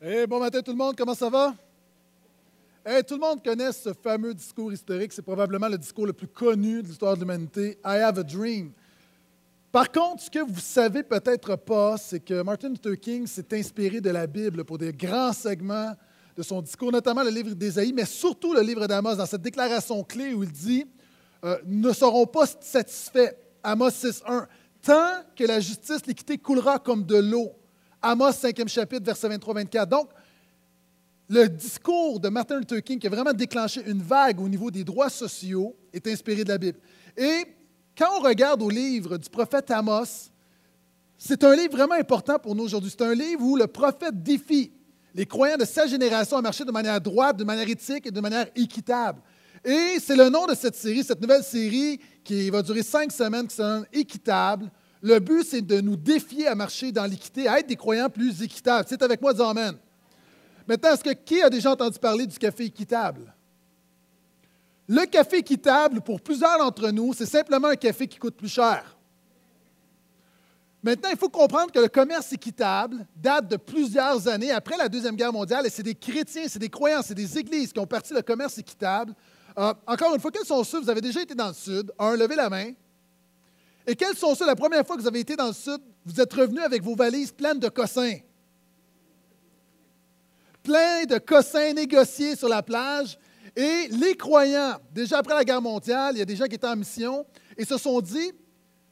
Hey, bon matin tout le monde, comment ça va? Tout le monde connaît ce fameux discours historique, c'est probablement le discours le plus connu de l'histoire de l'humanité, I have a dream. Par contre, ce que vous savez peut-être pas, c'est que Martin Luther King s'est inspiré de la Bible pour des grands segments de son discours, notamment le livre d'Ésaïe, mais surtout le livre d'Amos, dans cette déclaration clé où il dit euh, Ne seront pas satisfaits, Amos 6.1, tant que la justice, l'équité coulera comme de l'eau. Amos 5e chapitre, verset 23-24. Donc, le discours de Martin Luther King, qui a vraiment déclenché une vague au niveau des droits sociaux, est inspiré de la Bible. Et quand on regarde au livre du prophète Amos, c'est un livre vraiment important pour nous aujourd'hui. C'est un livre où le prophète défie les croyants de sa génération à marcher de manière droite, de manière éthique et de manière équitable. Et c'est le nom de cette série, cette nouvelle série qui va durer cinq semaines, qui s'appelle Équitable. Le but, c'est de nous défier à marcher dans l'équité, à être des croyants plus équitables. C'est avec moi, dis Amen. Maintenant, est-ce que qui a déjà entendu parler du café équitable? Le café équitable, pour plusieurs d'entre nous, c'est simplement un café qui coûte plus cher. Maintenant, il faut comprendre que le commerce équitable date de plusieurs années après la Deuxième Guerre mondiale et c'est des chrétiens, c'est des croyants, c'est des églises qui ont parti le commerce équitable. Euh, encore une fois, quels sont ceux, vous avez déjà été dans le Sud? Un, levez la main. Et quels sont ceux, la première fois que vous avez été dans le Sud, vous êtes revenu avec vos valises pleines de cossins? Plein de cossins négociés sur la plage. Et les croyants, déjà après la guerre mondiale, il y a des gens qui étaient en mission et se sont dit,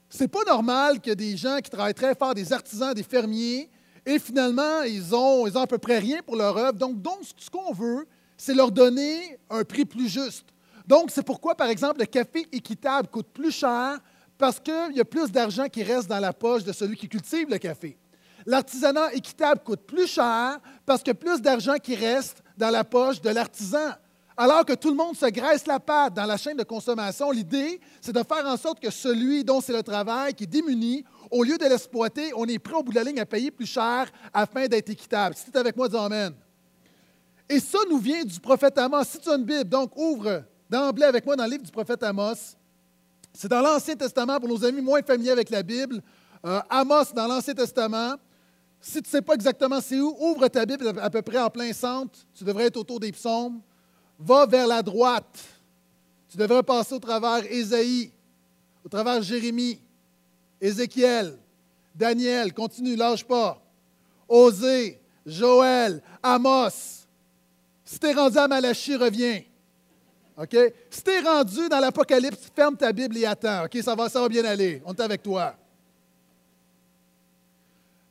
c'est pas normal que des gens qui travaillent très fort, des artisans, des fermiers, et finalement, ils ont, ils ont à peu près rien pour leur œuvre. Donc, donc ce qu'on veut, c'est leur donner un prix plus juste. Donc, c'est pourquoi, par exemple, le café équitable coûte plus cher parce qu'il y a plus d'argent qui reste dans la poche de celui qui cultive le café. L'artisanat équitable coûte plus cher parce a plus d'argent qui reste dans la poche de l'artisan. Alors que tout le monde se graisse la patte dans la chaîne de consommation, l'idée, c'est de faire en sorte que celui dont c'est le travail qui est démuni, au lieu de l'exploiter, on est prêt au bout de la ligne à payer plus cher afin d'être équitable. Si tu es avec moi, dis Amen. Et ça nous vient du prophète Amos. Si tu as une Bible, donc ouvre d'emblée avec moi dans le livre du prophète Amos. C'est dans l'Ancien Testament pour nos amis moins familiers avec la Bible. Euh, Amos dans l'Ancien Testament. Si tu ne sais pas exactement c'est où, ouvre ta Bible à peu près en plein centre. Tu devrais être autour des psaumes. Va vers la droite. Tu devrais passer au travers Ésaïe, au travers Jérémie, Ézéchiel, Daniel. Continue, lâche pas. Osée, Joël, Amos. Si tu es rendu à Malachie, reviens. OK? Si tu es rendu dans l'Apocalypse, ferme ta Bible et attends. OK? Ça va, ça va bien aller. On est avec toi.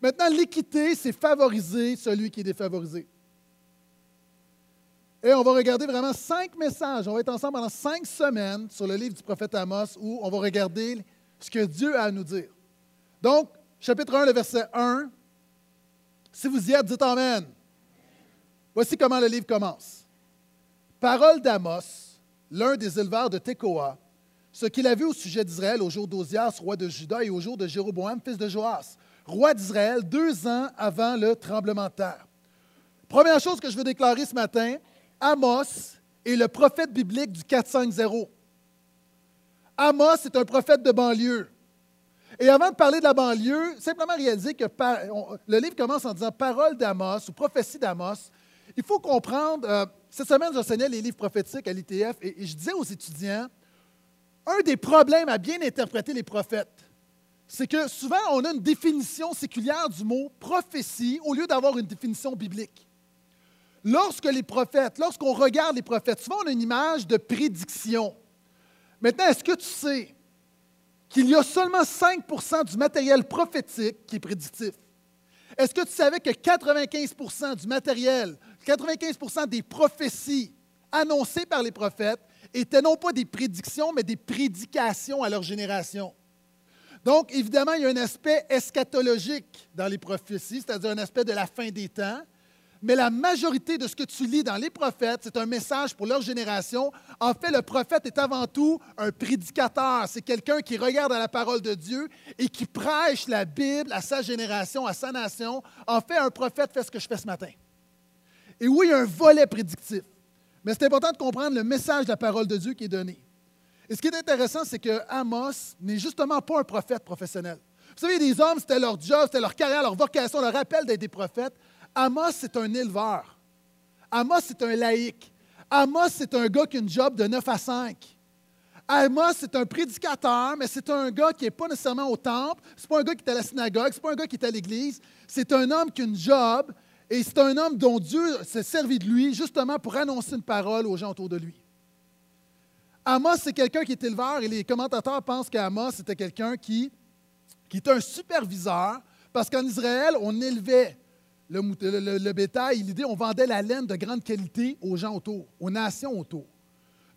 Maintenant, l'équité, c'est favoriser celui qui est défavorisé. Et on va regarder vraiment cinq messages. On va être ensemble pendant cinq semaines sur le livre du prophète Amos où on va regarder ce que Dieu a à nous dire. Donc, chapitre 1, le verset 1. Si vous y êtes, dites Amen. Voici comment le livre commence. Parole d'Amos, l'un des éleveurs de Tekoa, ce qu'il a vu au sujet d'Israël au jour d'Ozias, roi de Juda, et au jour de Jéroboam, fils de Joas, roi d'Israël, deux ans avant le tremblement de terre. Première chose que je veux déclarer ce matin, Amos est le prophète biblique du 450. Amos est un prophète de banlieue. Et avant de parler de la banlieue, simplement réaliser que le livre commence en disant Parole d'Amos ou prophétie d'Amos. Il faut comprendre, euh, cette semaine, j'enseignais les livres prophétiques à l'ITF et, je disais aux étudiants, un des problèmes à bien interpréter les prophètes, c'est que souvent on a une définition séculière du mot prophétie au lieu d'avoir une définition biblique. Lorsque les prophètes, lorsqu'on regarde les prophètes, souvent on a une image de prédiction. Maintenant, est-ce que tu sais qu'il y a seulement 5% du matériel prophétique qui est prédictif? Est-ce que tu savais que 95% du matériel 95% des prophéties annoncées par les prophètes étaient non pas des prédictions, mais des prédications à leur génération. Donc, évidemment, il y a un aspect eschatologique dans les prophéties, c'est-à-dire un aspect de la fin des temps. Mais la majorité de ce que tu lis dans les prophètes, c'est un message pour leur génération. En fait, le prophète est avant tout un prédicateur. C'est quelqu'un qui regarde à la parole de Dieu et qui prêche la Bible à sa génération, à sa nation. En fait, un prophète fait ce que je fais ce matin. Et oui, il y a un volet prédictif. Mais c'est important de comprendre le message de la parole de Dieu qui est donné. Et ce qui est intéressant, c'est que Amos n'est justement pas un prophète professionnel. Vous savez, des hommes, c'était leur job, c'était leur carrière, leur vocation, leur appel d'être des prophètes. Amos, c'est un éleveur. Amos, c'est un laïc. Amos, c'est un gars qui a une job de 9 à 5. Amos, c'est un prédicateur, mais c'est un gars qui n'est pas nécessairement au temple. C'est pas un gars qui est à la synagogue. C'est pas un gars qui est à l'église. C'est un homme qui a une job et c'est un homme dont Dieu s'est servi de lui justement pour annoncer une parole aux gens autour de lui. Amos, c'est quelqu'un qui est éleveur et les commentateurs pensent qu'Amos, c'était quelqu'un qui, était un superviseur parce qu'en Israël, on élevait le, le, bétail. L'idée, on vendait la laine de grande qualité aux gens autour, aux nations autour.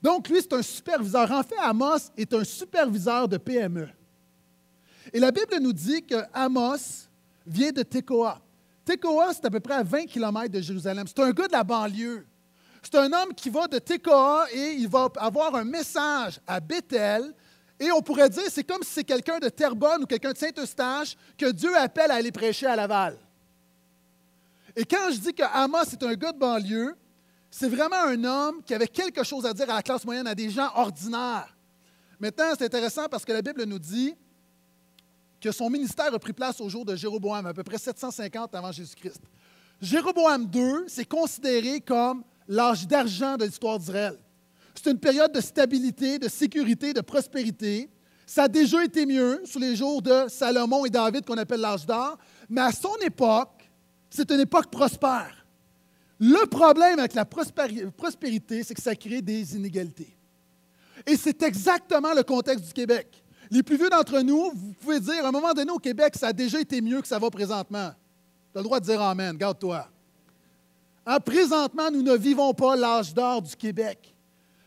Donc, lui, c'est un superviseur. En fait, Amos est un superviseur de PME. Et la Bible nous dit que Amos vient de Tekoa. Tekoa, c'est à peu près à 20 km de Jérusalem. C'est un gars de la banlieue. C'est un homme qui va de Tekoa et il va avoir un message à Bethel. Et on pourrait dire, c'est comme si c'est quelqu'un de Terrebonne ou quelqu'un de Saint-Eustache que Dieu appelle à aller prêcher à Laval. Et quand je dis que Amos est un gars de banlieue, c'est vraiment un homme qui avait quelque chose à dire à la classe moyenne, à des gens ordinaires. Maintenant, c'est intéressant parce que la Bible nous dit que son ministère a pris place au jour de Jéroboam, à peu près 750 avant Jésus-Christ. Jéroboam II, c'est considéré comme l'âge d'argent de l'histoire d'Israël. C'est une période de stabilité, de sécurité, de prospérité. Ça a déjà été mieux sous les jours de Salomon et David qu'on appelle l'âge d'or, mais à son époque, c'est une époque prospère. Le problème avec la prospérité, c'est que ça crée des inégalités. Et c'est exactement le contexte du Québec. Les plus vieux d'entre nous, vous pouvez dire, à un moment donné au Québec, ça a déjà été mieux que ça va présentement. Tu as le droit de dire Amen, garde-toi. Hein, présentement, nous ne vivons pas l'âge d'or du Québec.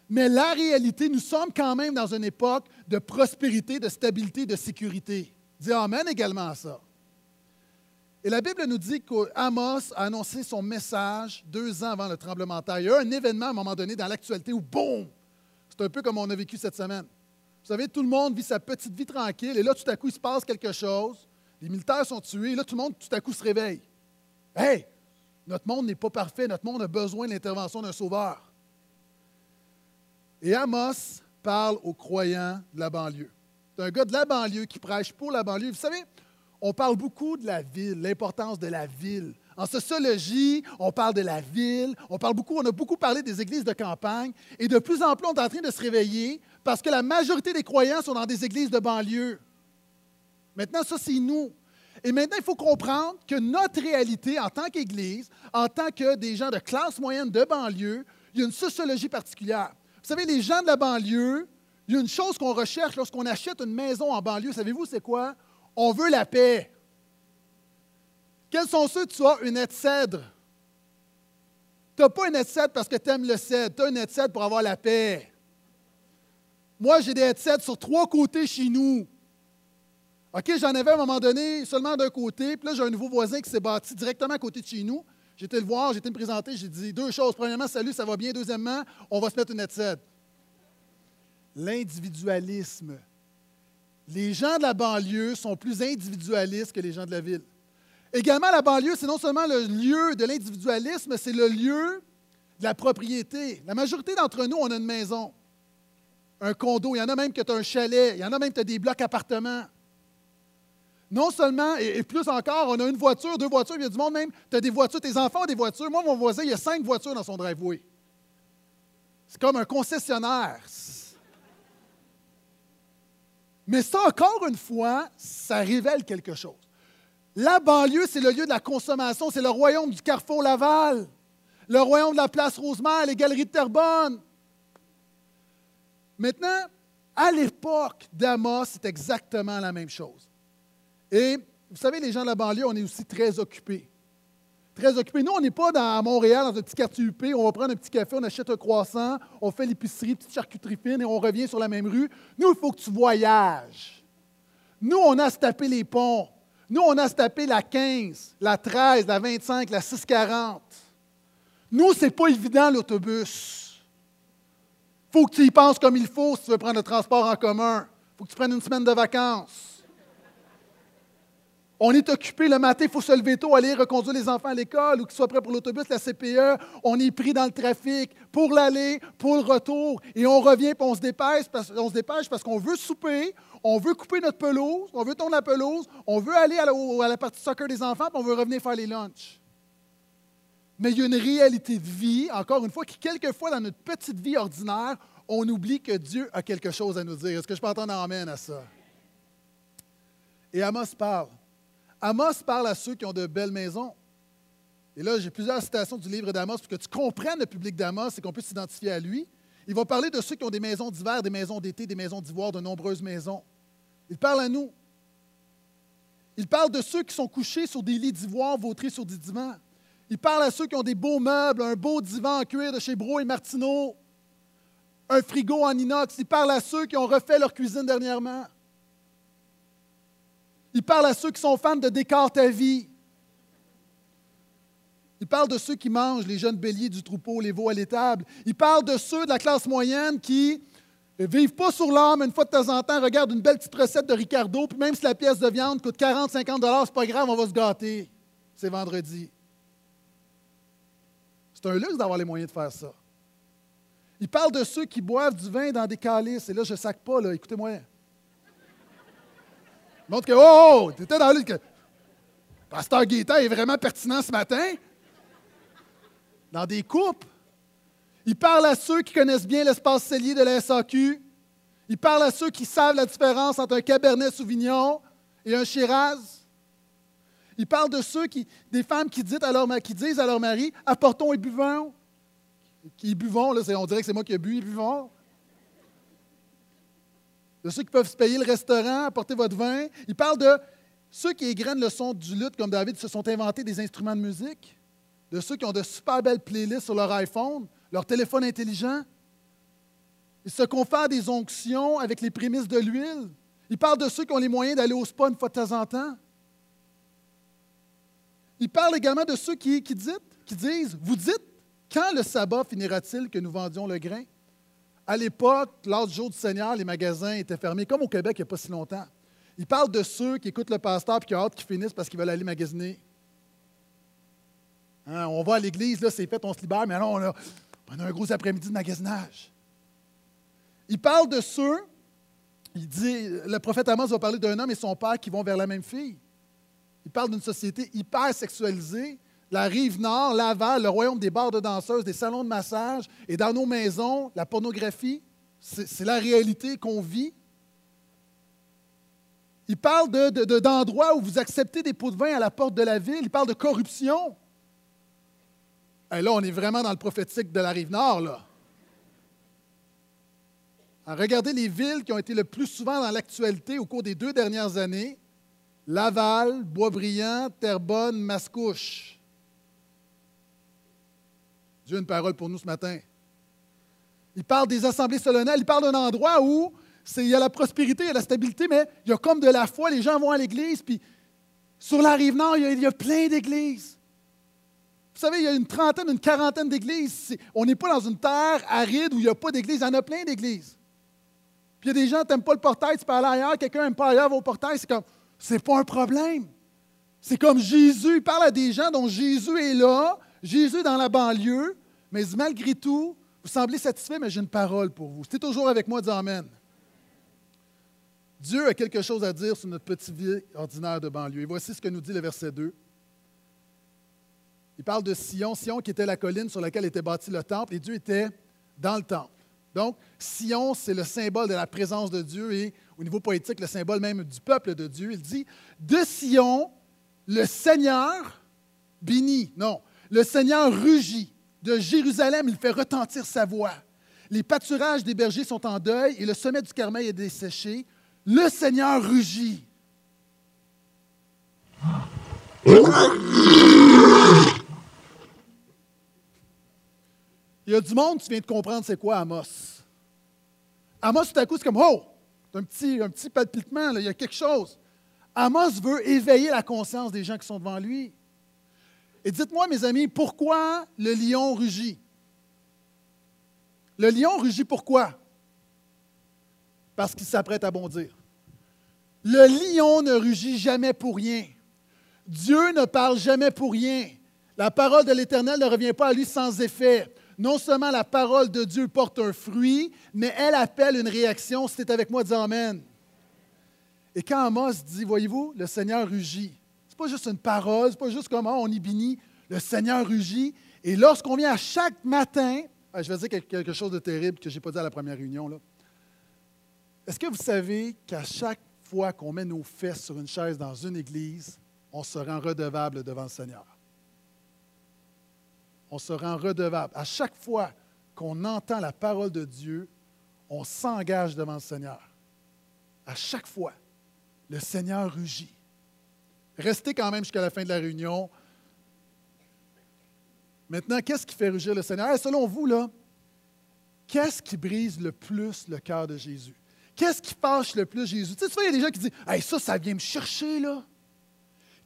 Mais la réalité, nous sommes quand même dans une époque de prospérité, de stabilité, de sécurité. Dis Amen également à ça. Et la Bible nous dit qu'Amos a annoncé son message deux ans avant le tremblement de terre. Il y a eu un événement à un moment donné dans l'actualité où, boum, c'est un peu comme on a vécu cette semaine. Vous savez, tout le monde vit sa petite vie tranquille, et là, tout à coup, il se passe quelque chose. Les militaires sont tués, et là, tout le monde, tout à coup, se réveille. Hey, notre monde n'est pas parfait, notre monde a besoin de l'intervention d'un sauveur. Et Amos parle aux croyants de la banlieue. C'est un gars de la banlieue qui prêche pour la banlieue. Vous savez, on parle beaucoup de la ville, l'importance de la ville. En sociologie, on parle de la ville, on parle beaucoup, on a beaucoup parlé des églises de campagne, et de plus en plus, on est en train de se réveiller parce que la majorité des croyants sont dans des églises de banlieue. Maintenant, ça, c'est nous. Et maintenant, il faut comprendre que notre réalité en tant qu'Église, en tant que des gens de classe moyenne de banlieue, il y a une sociologie particulière. Vous savez, les gens de la banlieue, il y a une chose qu'on recherche lorsqu'on achète une maison en banlieue. Savez-vous, c'est quoi? On veut la paix. Quels sont ceux que tu as? Une aide cèdre? Tu n'as pas une aide cèdre parce que tu aimes le cèdre. Tu as une aide cèdre pour avoir la paix. Moi, j'ai des headsets sur trois côtés chez nous. OK, j'en avais à un moment donné seulement d'un côté, puis là, j'ai un nouveau voisin qui s'est bâti directement à côté de chez nous. J'étais le voir, j'étais me présenter, j'ai dit deux choses. Premièrement, salut, ça va bien. Deuxièmement, on va se mettre une headset. L'individualisme. Les gens de la banlieue sont plus individualistes que les gens de la ville. Également, la banlieue, c'est non seulement le lieu de l'individualisme, c'est le lieu de la propriété. La majorité d'entre nous, on a une maison un condo, il y en a même que tu as un chalet, il y en a même que tu as des blocs appartements. Non seulement, et, plus encore, on a une voiture, deux voitures, il y a du monde même, tu as des voitures, tes enfants ont des voitures. Moi, mon voisin, il y a cinq voitures dans son driveway. C'est comme un concessionnaire. Mais ça, encore une fois, ça révèle quelque chose. La banlieue, c'est le lieu de la consommation, c'est le royaume du Carrefour Laval, le royaume de la place Rosemère, les galeries de Terrebonne. Maintenant, à l'époque d'Amos, c'est exactement la même chose. Et vous savez, les gens de la banlieue, on est aussi très occupés. Très occupés. Nous, on n'est pas dans Montréal, dans un petit quartier UP, on va prendre un petit café, on achète un croissant, on fait l'épicerie, petite charcuterie fine et on revient sur la même rue. Nous, il faut que tu voyages. Nous, on a à se taper les ponts. Nous, on a à se taper la 15, la 13, la 25, la 640. Nous, ce n'est pas évident l'autobus faut que tu y penses comme il faut si tu veux prendre le transport en commun. Faut que tu prennes une semaine de vacances. On est occupé le matin, il faut se lever tôt, aller reconduire les enfants à l'école ou qu'ils soient prêts pour l'autobus, la CPE. On est pris dans le trafic pour l'aller, pour le retour. Et on revient et on se dépêche parce, parce qu'on veut souper, on veut couper notre pelouse, on veut tourner la pelouse, on veut aller à la, à la partie soccer des enfants, puis on veut revenir faire les lunchs. Mais il y a une réalité de vie, encore une fois, qui, quelquefois, dans notre petite vie ordinaire, on oublie que Dieu a quelque chose à nous dire. Est-ce que je peux entendre amène à ça? Et Amos parle. Amos parle à ceux qui ont de belles maisons. Et là, j'ai plusieurs citations du livre d'Amos pour que tu comprennes le public d'Amos et qu'on puisse s'identifier à lui. Il va parler de ceux qui ont des maisons d'hiver, des maisons d'été, des maisons d'ivoire, de nombreuses maisons. Il parle à nous. Il parle de ceux qui sont couchés sur des lits d'ivoire vautrés sur des divans. Il parle à ceux qui ont des beaux meubles, un beau divan en cuir de chez Bro et Martineau, un frigo en inox. Il parle à ceux qui ont refait leur cuisine dernièrement. Il parle à ceux qui sont fans de décor ta vie. Il parle de ceux qui mangent les jeunes béliers du troupeau, les veaux à l'étable. Il parle de ceux de la classe moyenne qui ne vivent pas sur l'âme une fois de temps en temps, regardent une belle petite recette de Ricardo, puis même si la pièce de viande coûte 40, 50 dollars, c'est pas grave, on va se gâter. C'est vendredi. C'est un luxe d'avoir les moyens de faire ça. Il parle de ceux qui boivent du vin dans des calices. Et là, je ne sac pas. Écoutez-moi. Montre que, oh, oh tu étais dans le. Pasteur Gaétan est vraiment pertinent ce matin. Dans des coupes. Il parle à ceux qui connaissent bien l'espace cellier de la SAQ. Il parle à ceux qui savent la différence entre un Cabernet Sauvignon et un Shiraz. Il parle de ceux qui, des femmes qui disent à leur, qui mari Apportons et buvons. Qui buvons, là, on dirait que c'est moi qui ai bu et buvons. De ceux qui peuvent se payer le restaurant, apporter votre vin. Il parle de ceux qui égrènent le son du luth, comme David, se sont inventés des instruments de musique. De ceux qui ont de super belles playlists sur leur iPhone, leur téléphone intelligent. Ils se confèrent des onctions avec les prémices de l'huile. Il parle de ceux qui ont les moyens d'aller au spa une fois de temps en temps. Il parle également de ceux qui, disent, vous dites, quand le sabbat finira-t-il que nous vendions le grain? À l'époque, lors du jour du Seigneur, les magasins étaient fermés, comme au Québec il n'y a pas si longtemps. Il parle de ceux qui écoutent le pasteur et qui ont hâte qu'ils finissent parce qu'ils veulent aller magasiner. Hein, on va à l'église, là, c'est fait, on se libère, mais non, on a, on a un gros après-midi de magasinage. Il parle de ceux, il dit, le prophète Amos va parler d'un homme et son père qui vont vers la même fille. Il parle d'une société hyper sexualisée. La rive nord, Laval, le royaume des bars de danseuses, des salons de massage, et dans nos maisons, la pornographie, c'est la réalité qu'on vit. Il parle d'endroits où vous acceptez des pots de vin à la porte de la ville. Il parle de corruption. Et là, on est vraiment dans le prophétique de la rive nord. Là. regardez les villes qui ont été le plus souvent dans l'actualité au cours des deux dernières années. Laval, Boisbriand, Terrebonne, Mascouche. Dieu a une parole pour nous ce matin. Il parle des assemblées solennelles, il parle d'un endroit où il y a la prospérité, il y a la stabilité, mais il y a comme de la foi, les gens vont à l'église, puis sur la rive nord, il y a, plein d'églises. Vous savez, il y a une trentaine, une quarantaine d'églises. On n'est pas dans une terre aride où il n'y a pas d'église, il y en a plein d'églises. Puis il y a des gens qui n'aiment pas le portail, tu peux aller ailleurs, quelqu'un n'aime pas ailleurs, va au c'est comme, ce n'est pas un problème. C'est comme Jésus, il parle à des gens dont Jésus est là, Jésus dans la banlieue, mais malgré tout, vous semblez satisfait, mais j'ai une parole pour vous. C'était toujours avec moi, dis Amen. Dieu a quelque chose à dire sur notre petite vie ordinaire de banlieue. Et voici ce que nous dit le verset 2. Il parle de Sion, Sion qui était la colline sur laquelle était bâti le temple, et Dieu était dans le temple. Donc, Sion, c'est le symbole de la présence de Dieu et au niveau poétique, le symbole même du peuple de Dieu. Il dit, de Sion, le Seigneur bénit. Non, le Seigneur rugit. De Jérusalem, il fait retentir sa voix. Les pâturages des bergers sont en deuil et le sommet du Carmel est desséché. Le Seigneur rugit. Il y a du monde, tu viens de comprendre c'est quoi Amos. Amos, tout à coup, c'est comme, oh, un petit, un petit palpitement, il y a quelque chose. Amos veut éveiller la conscience des gens qui sont devant lui. Et dites-moi, mes amis, pourquoi le lion rugit? Le lion rugit pourquoi? Parce qu'il s'apprête à bondir. Le lion ne rugit jamais pour rien. Dieu ne parle jamais pour rien. La parole de l'Éternel ne revient pas à lui sans effet non seulement la parole de Dieu porte un fruit, mais elle appelle une réaction. Si tu es avec moi, dis Amen. Et quand Amos dit, voyez-vous, le Seigneur rugit, ce n'est pas juste une parole, ce n'est pas juste comment on y bénit, le Seigneur rugit, Et lorsqu'on vient à chaque matin, ah, je vais dire quelque chose de terrible que je n'ai pas dit à la première réunion. Est-ce que vous savez qu'à chaque fois qu'on met nos fesses sur une chaise dans une église, on se rend redevable devant le Seigneur? On se rend redevable. À chaque fois qu'on entend la parole de Dieu, on s'engage devant le Seigneur. À chaque fois, le Seigneur rugit. Restez quand même jusqu'à la fin de la réunion. Maintenant, qu'est-ce qui fait rugir le Seigneur? selon vous, là, qu'est-ce qui brise le plus le cœur de Jésus? Qu'est-ce qui fâche le plus Jésus? Tu sais, il y a des gens qui disent hey, ça, ça vient me chercher, là.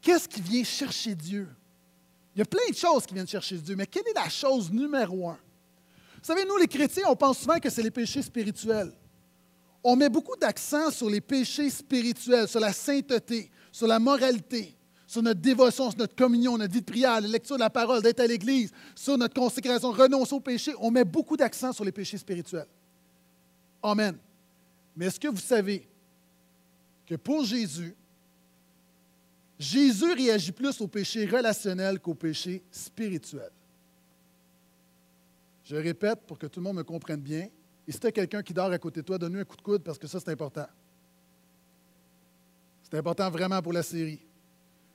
Qu'est-ce qui vient chercher Dieu? Il y a plein de choses qui viennent chercher Dieu, mais quelle est la chose numéro un? Vous savez, nous, les chrétiens, on pense souvent que c'est les péchés spirituels. On met beaucoup d'accent sur les péchés spirituels, sur la sainteté, sur la moralité, sur notre dévotion, sur notre communion, notre vie de prière, la lecture de la parole, d'être à l'Église, sur notre consécration, renoncer au péché. On met beaucoup d'accent sur les péchés spirituels. Amen. Mais est-ce que vous savez que pour Jésus, Jésus réagit plus au péché relationnel qu'au péché spirituel? Je répète pour que tout le monde me comprenne bien. Et si tu as quelqu'un qui dort à côté de toi, donne-lui un coup de coude parce que ça, c'est important. C'est important vraiment pour la série.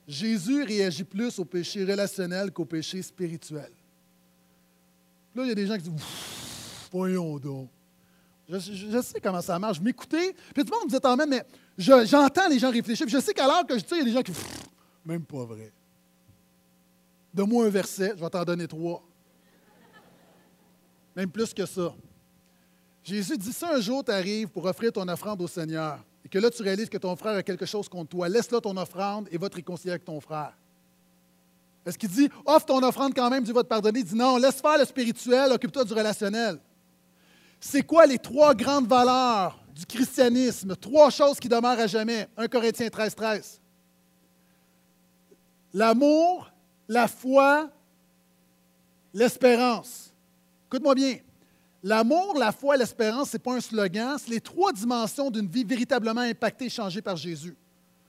Jésus réagit plus au péché relationnel qu'au péché spirituel. Là, il y a des gens qui disent Voyons donc. Je, sais comment ça marche. M'écouter, puis tout le monde me dit en même, mais j'entends les gens réfléchir. Puis je sais qu'à l'heure que je dis, il y a des gens qui Même pas vrai. Donne-moi un verset, je vais t'en donner trois. Même plus que ça. Jésus dit si un jour tu arrives pour offrir ton offrande au Seigneur et que là tu réalises que ton frère a quelque chose contre toi, laisse-le ton offrande et va te réconcilier avec ton frère. Est-ce qu'il dit offre ton offrande quand même, Dieu va te pardonner? Il dit non, laisse faire le spirituel, occupe-toi du relationnel. C'est quoi les trois grandes valeurs du christianisme? Trois choses qui demeurent à jamais. 1 Corinthiens 13, 13. L'amour, la foi, l'espérance. Écoute-moi bien. L'amour, la foi l'espérance, ce n'est pas un slogan, c'est les trois dimensions d'une vie véritablement impactée et changée par Jésus.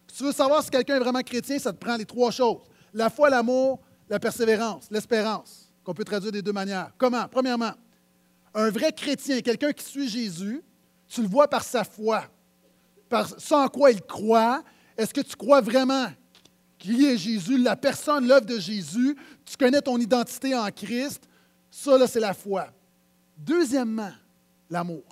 Si tu veux savoir si quelqu'un est vraiment chrétien, ça te prend les trois choses. La foi, l'amour, la persévérance, l'espérance, qu'on peut traduire des deux manières. Comment? Premièrement, un vrai chrétien, quelqu'un qui suit Jésus, tu le vois par sa foi, par ce en quoi il croit. Est-ce que tu crois vraiment qu'il est Jésus, la personne, l'œuvre de Jésus? Tu connais ton identité en Christ? Ça, là, c'est la foi. Deuxièmement, l'amour.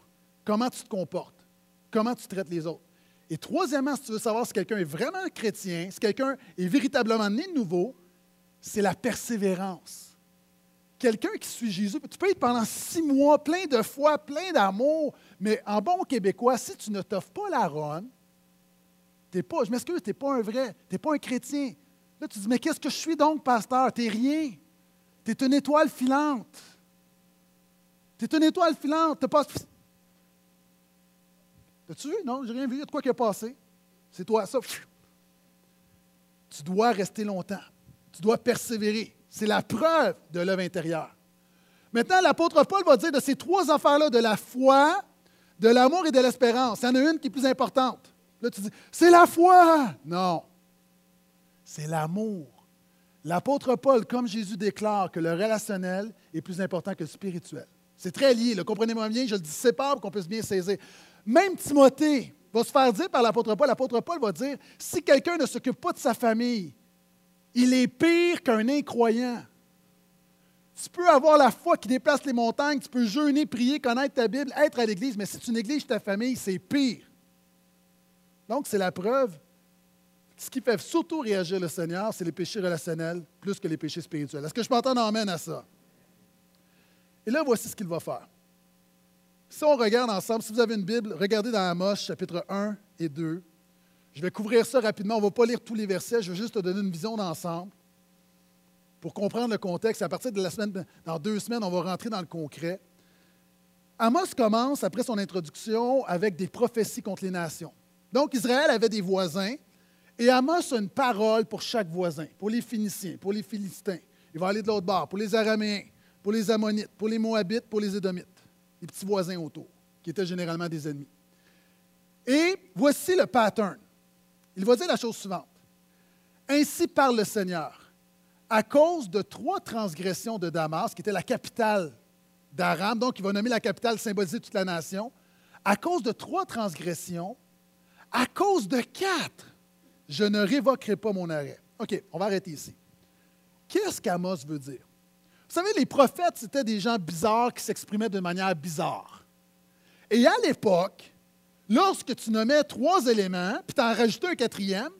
Comment tu te comportes? Comment tu traites les autres? Et troisièmement, si tu veux savoir si quelqu'un est vraiment chrétien, si quelqu'un est véritablement né de nouveau, c'est la persévérance. Quelqu'un qui suit Jésus, tu peux être pendant six mois, plein de foi, plein d'amour, mais en bon québécois, si tu ne t'offres pas la ronde, t'es pas, je m'excuse, tu n'es pas un vrai, tu n'es pas un chrétien. Là, tu dis, mais qu'est-ce que je suis donc, pasteur? Tu n'es rien. Tu es une étoile filante. Tu es une étoile filante. Tu pas. T'as-tu vu? Non, j'ai rien vu. Il y a de quoi qui a passé. C'est toi, ça. Tu dois rester longtemps. Tu dois persévérer. C'est la preuve de l'œuvre intérieure. Maintenant, l'apôtre Paul va dire de ces trois affaires-là, de la foi, de l'amour et de l'espérance. Il y en a une qui est plus importante. Là, tu dis, c'est la foi. Non. C'est l'amour. L'apôtre Paul, comme Jésus déclare que le relationnel est plus important que le spirituel. C'est très lié, comprenez-moi bien, je le dis sépare pour qu'on puisse bien saisir. Même Timothée va se faire dire par l'apôtre Paul, l'apôtre Paul va dire, si quelqu'un ne s'occupe pas de sa famille, il est pire qu'un incroyant. Tu peux avoir la foi qui déplace les montagnes, tu peux jeûner, prier, connaître ta Bible, être à l'Église, mais si tu négliges ta famille, c'est pire. Donc, c'est la preuve ce qui fait surtout réagir le Seigneur, c'est les péchés relationnels plus que les péchés spirituels. Est-ce que je m'entends emmène à ça? Et là, voici ce qu'il va faire. Si on regarde ensemble, si vous avez une Bible, regardez dans Amos, chapitre 1 et 2. Je vais couvrir ça rapidement. On ne va pas lire tous les versets. Je vais juste te donner une vision d'ensemble pour comprendre le contexte. À partir de la semaine, dans deux semaines, on va rentrer dans le concret. Amos commence, après son introduction, avec des prophéties contre les nations. Donc, Israël avait des voisins et Amos a une parole pour chaque voisin, pour les Phéniciens, pour les Philistins. Il va aller de l'autre bord, pour les Araméens, pour les Ammonites, pour les Moabites, pour les Édomites, les petits voisins autour, qui étaient généralement des ennemis. Et voici le pattern. Il va dire la chose suivante. Ainsi parle le Seigneur. à cause de trois transgressions de Damas, qui était la capitale d'Aram, donc il va nommer la capitale symboliser toute la nation, à cause de trois transgressions, à cause de quatre, je ne révoquerai pas mon arrêt. OK, on va arrêter ici. Qu'est-ce qu'Amos veut dire? Vous savez, les prophètes, c'était des gens bizarres qui s'exprimaient de manière bizarre. Et à l'époque, lorsque tu nommais trois éléments, puis tu en rajoutais un quatrième,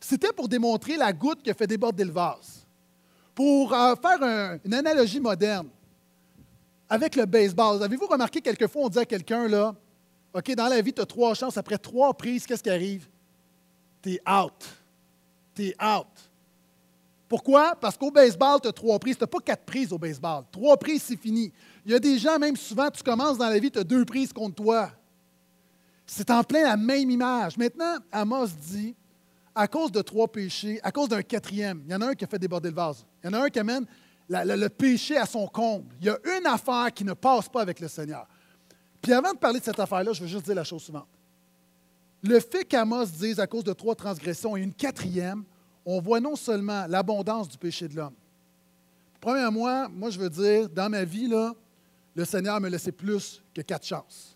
c'était pour démontrer la goutte qui a fait déborder le vase. Pour euh, faire une analogie moderne, avec le baseball, avez-vous remarqué quelquefois, on dit à quelqu'un, là, OK, dans la vie, tu as trois chances, après trois prises, qu'est-ce qui arrive? Tu es out. Tu es out. Pourquoi? Parce qu'au baseball, tu as trois prises. Tu n'as pas quatre prises au baseball. Trois prises, c'est fini. Il y a des gens, même souvent, tu commences dans la vie, tu as deux prises contre toi. C'est en plein la même image. Maintenant, Amos dit, à cause de trois péchés, à cause d'un quatrième, il y en a un qui a fait déborder le vase. Il y en a un qui amène le péché à son comble. Il y a une affaire qui ne passe pas avec le Seigneur. Puis avant de parler de cette affaire-là, je veux juste dire la chose suivante. Le fait qu'Amos dise à cause de trois transgressions et une quatrième, on voit non seulement l'abondance du péché de l'homme. Premièrement, moi, je veux dire, dans ma vie, le Seigneur me laissé plus que quatre chances.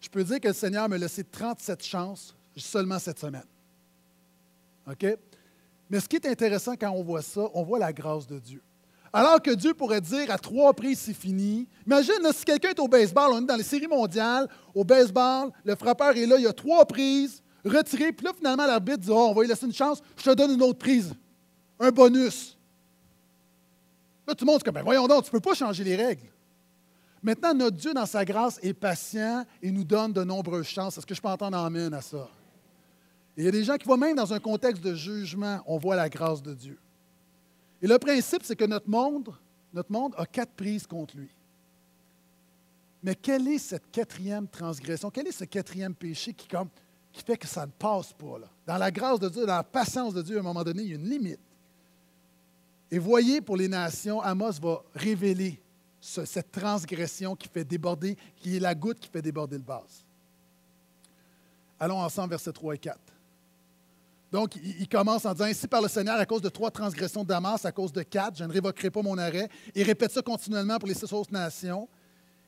Je peux dire que le Seigneur me laissé 37 chances seulement cette semaine. OK? Mais ce qui est intéressant quand on voit ça, on voit la grâce de Dieu. Alors que Dieu pourrait dire à trois prises, c'est fini. Imagine si quelqu'un est au baseball, on est dans les séries mondiales, au baseball, le frappeur est là, il y a trois prises, retiré, puis là, finalement, l'arbitre dit oh, on va lui laisser une chance, je te donne une autre prise, un bonus. Là, tout le monde dit ben, voyons donc, tu ne peux pas changer les règles. Maintenant, notre Dieu, dans sa grâce, est patient et nous donne de nombreuses chances. Est-ce que je peux entendre amène à ça? il y a des gens qui voient même dans un contexte de jugement, on voit la grâce de Dieu. Et le principe, c'est que notre monde, notre monde a quatre prises contre lui. Mais quelle est cette quatrième transgression? Quel est ce quatrième péché qui, qui fait que ça ne passe pas. Là? Dans la grâce de Dieu, dans la patience de Dieu, à un moment donné, il y a une limite. Et voyez, pour les nations, Amos va révéler cette transgression qui fait déborder, qui est la goutte qui fait déborder le vase. Allons ensemble, versets 3 et 4. Donc, il, commence en disant Ainsi par le Seigneur, à cause de trois transgressions de Damas, à cause de quatre, je ne révoquerai pas mon arrêt. Il répète ça continuellement pour les six autres nations.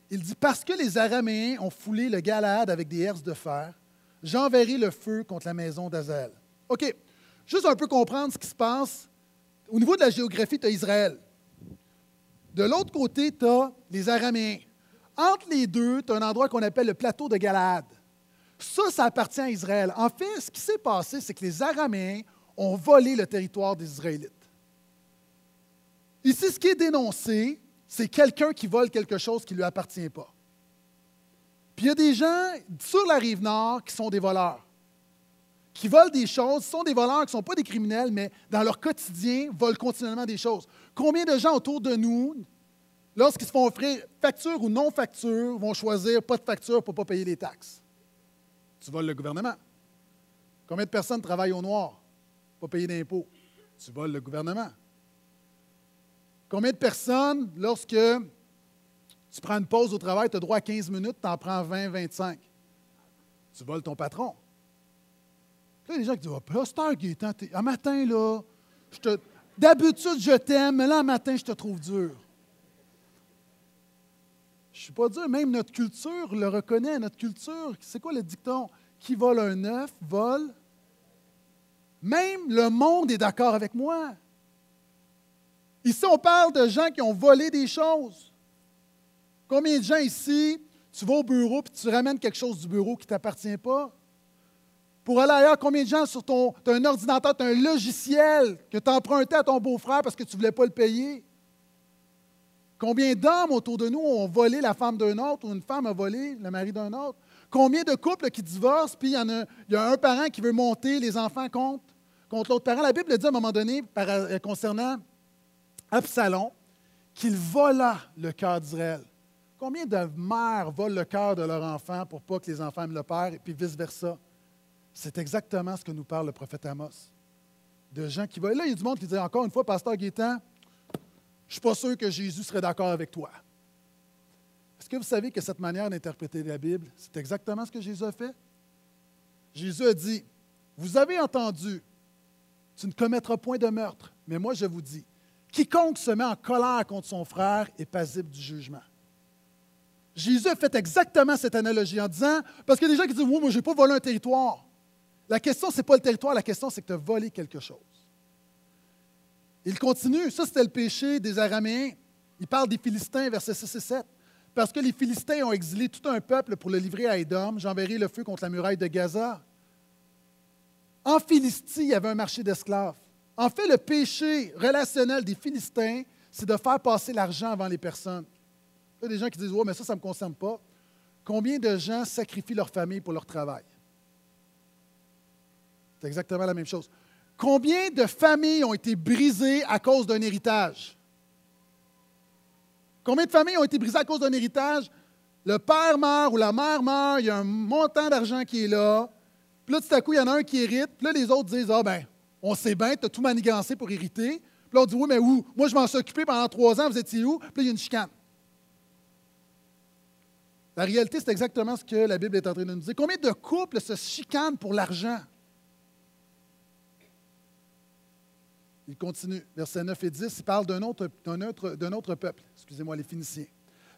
Il dit Parce que les Araméens ont foulé le Galade avec des herses de fer, j'enverrai le feu contre la maison d'Azel. OK, juste un peu comprendre ce qui se passe. Au niveau de la géographie, tu as Israël. De l'autre côté, tu as les Araméens. Entre les deux, tu as un endroit qu'on appelle le plateau de Galade. Ça, ça appartient à Israël. En fait, ce qui s'est passé, c'est que les Araméens ont volé le territoire des Israélites. Ici, ce qui est dénoncé, c'est quelqu'un qui vole quelque chose qui ne lui appartient pas. Puis il y a des gens sur la rive nord qui sont des voleurs, qui volent des choses, sont des voleurs qui ne sont pas des criminels, mais dans leur quotidien, volent continuellement des choses. Combien de gens autour de nous, lorsqu'ils se font offrir facture ou non facture, vont choisir pas de facture pour ne pas payer les taxes? Tu voles le gouvernement. Combien de personnes travaillent au noir, pas payer d'impôts? Tu voles le gouvernement. Combien de personnes, lorsque tu prends une pause au travail, tu as droit à 15 minutes, tu en prends 20, 25. Tu voles ton patron. Là, des gens qui disent Ah, Pasteur Gaétan, un matin, là, d'habitude, je t'aime, mais là, un matin, je te trouve dur. Je ne suis pas dur, même notre culture le reconnaît. Notre culture, c'est quoi le dicton? Qui vole un œuf, vole. Même le monde est d'accord avec moi. Ici, on parle de gens qui ont volé des choses. Combien de gens ici, tu vas au bureau et tu ramènes quelque chose du bureau qui ne t'appartient pas? Pour aller ailleurs, combien de gens sur ton. As un ordinateur, tu as un logiciel que tu as emprunté à ton beau-frère parce que tu ne voulais pas le payer? Combien d'hommes autour de nous ont volé la femme d'un autre ou une femme a volé le mari d'un autre? Combien de couples qui divorcent, puis il y, en a, il y a un parent qui veut monter les enfants contre, contre l'autre parent? La Bible dit à un moment donné, euh, concernant Absalom, qu'il vola le cœur d'Israël. Combien de mères volent le cœur de leur enfant pour pas que les enfants aiment le père, et puis vice-versa? C'est exactement ce que nous parle le prophète Amos. De gens qui volent. Là, il y a du monde qui dit encore une fois, Pasteur Guétan, je ne suis pas sûr que Jésus serait d'accord avec toi. Est-ce que vous savez que cette manière d'interpréter la Bible, c'est exactement ce que Jésus a fait? Jésus a dit, vous avez entendu, tu ne commettras point de meurtre, mais moi je vous dis, Quiconque se met en colère contre son frère est passible du jugement. Jésus a fait exactement cette analogie en disant, parce qu'il y a des gens qui disent, oui, moi, je n'ai pas volé un territoire. La question, ce n'est pas le territoire, la question, c'est que tu as volé quelque chose. Il continue, ça c'était le péché des Araméens. Il parle des Philistins, versets 6 et 7. Parce que les Philistins ont exilé tout un peuple pour le livrer à Édom, j'enverrai le feu contre la muraille de Gaza. En Philistie, il y avait un marché d'esclaves. En fait, le péché relationnel des Philistins, c'est de faire passer l'argent avant les personnes. Il y a des gens qui disent Oh, mais ça, ça ne me concerne pas. Combien de gens sacrifient leur famille pour leur travail? C'est exactement la même chose. Combien de familles ont été brisées à cause d'un héritage? Combien de familles ont été brisées à cause d'un héritage? Le père meurt ou la mère meurt, il y a un montant d'argent qui est là. Puis là, tout à coup, il y en a un qui hérite. Puis là, les autres disent Ah, ben, on sait bien, tu as tout manigancé pour hériter. Puis là, on dit Oui, mais où? Moi, je m'en suis occupé pendant trois ans, vous étiez où Puis là, il y a une chicane. La réalité, c'est exactement ce que la Bible est en train de nous dire. Combien de couples se chicanent pour l'argent? Il continue, versets 9 et 10, il parle d'un autre, peuple, excusez-moi, les Phéniciens.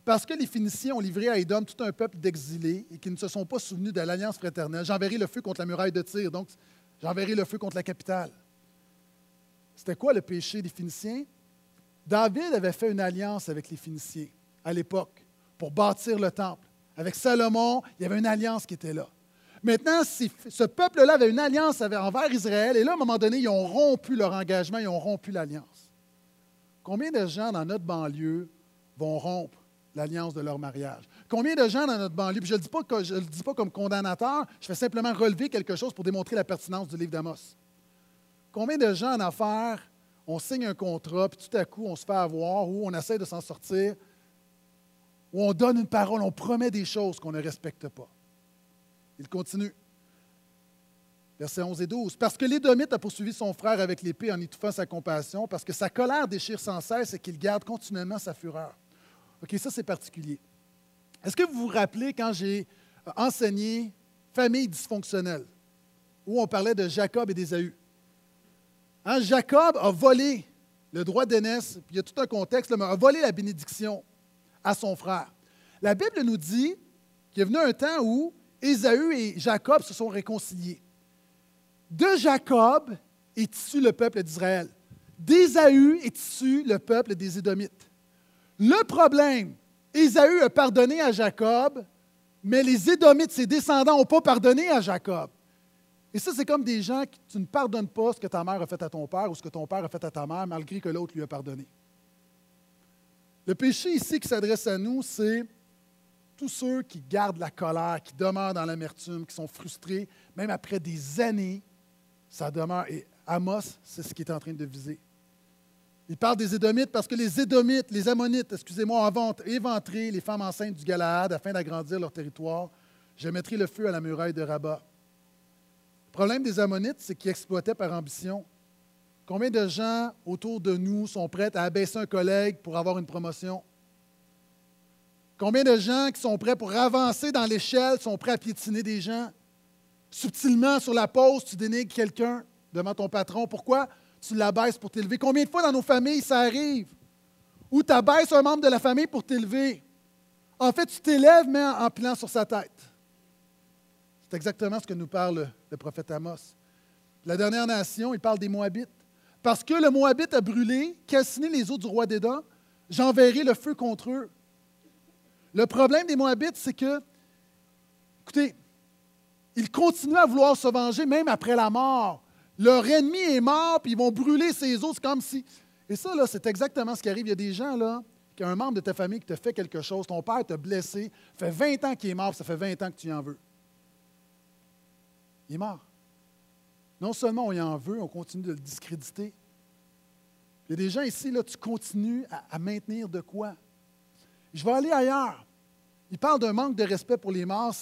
Parce que les Phéniciens ont livré à Édom tout un peuple d'exilés et qui ne se sont pas souvenus de l'alliance fraternelle, j'enverrai le feu contre la muraille de Tyr, donc j'enverrai le feu contre la capitale. C'était quoi le péché des Phéniciens? David avait fait une alliance avec les Phéniciens à l'époque pour bâtir le temple. Avec Salomon, il y avait une alliance qui était là. Maintenant, ce peuple-là avait une alliance envers Israël, et là, à un moment donné, ils ont rompu leur engagement, ils ont rompu l'alliance. Combien de gens dans notre banlieue vont rompre l'alliance de leur mariage? Combien de gens dans notre banlieue, puis je ne le, dis pas comme condamnateur, je fais simplement relever quelque chose pour démontrer la pertinence du livre d'Amos. Combien de gens en affaires, on signe un contrat, puis tout à coup, on se fait avoir, ou on essaie de s'en sortir, ou on donne une parole, on promet des choses qu'on ne respecte pas? Il continue. Versets 11 et 12. Parce que l'Édomite a poursuivi son frère avec l'épée en étouffant sa compassion, parce que sa colère déchire sans cesse et qu'il garde continuellement sa fureur. OK, ça c'est particulier. Est-ce que vous vous rappelez quand j'ai enseigné famille dysfonctionnelle, où on parlait de Jacob et d'Ésaü? Hein, Jacob a volé le droit d'aînesse, puis il y a tout un contexte, mais a volé la bénédiction à son frère. La Bible nous dit qu'il est venu un temps où Ésaü et Jacob se sont réconciliés. De Jacob est issu le peuple d'Israël. D'Ésaü est issu le peuple des Édomites. Le problème, Ésaü a pardonné à Jacob, mais les Édomites, ses descendants, n'ont pas pardonné à Jacob. Et ça, c'est comme des gens qui tu ne pardonnes pas ce que ta mère a fait à ton père ou ce que ton père a fait à ta mère, malgré que l'autre lui a pardonné. Le péché ici qui s'adresse à nous, c'est tous ceux qui gardent la colère, qui demeurent dans l'amertume, qui sont frustrés, même après des années, ça demeure. Et Amos, c'est ce qu'il est en train de viser. Il parle des Édomites parce que les Édomites, les Ammonites, excusez-moi, ont éventré les femmes enceintes du Galaad afin d'agrandir leur territoire. Je mettrai le feu à la muraille de Rabat. Le problème des Ammonites, c'est qu'ils exploitaient par ambition. Combien de gens autour de nous sont prêts à abaisser un collègue pour avoir une promotion? Combien de gens qui sont prêts pour avancer dans l'échelle sont prêts à piétiner des gens? Subtilement, sur la pause, tu dénigres quelqu'un devant ton patron. Pourquoi? Tu l'abaisses pour t'élever. Combien de fois dans nos familles ça arrive? Ou tu abaisses un membre de la famille pour t'élever? En fait, tu t'élèves, mais en, pilant sur sa tête. C'est exactement ce que nous parle le prophète Amos. La dernière nation, il parle des Moabites. Parce que le Moabite a brûlé, calciné les eaux du roi d'Édom, j'enverrai le feu contre eux. Le problème des Moabites, c'est que, écoutez, ils continuent à vouloir se venger même après la mort. Leur ennemi est mort, puis ils vont brûler ses os. Comme si. Et ça, c'est exactement ce qui arrive. Il y a des gens, là, qui un membre de ta famille qui te fait quelque chose, ton père t'a blessé, ça fait 20 ans qu'il est mort, ça fait 20 ans que tu y en veux. Il est mort. Non seulement on y en veut, on continue de le discréditer. Il y a des gens ici, là, tu continues à maintenir de quoi? Je vais aller ailleurs. Il parle d'un manque de respect pour les morts,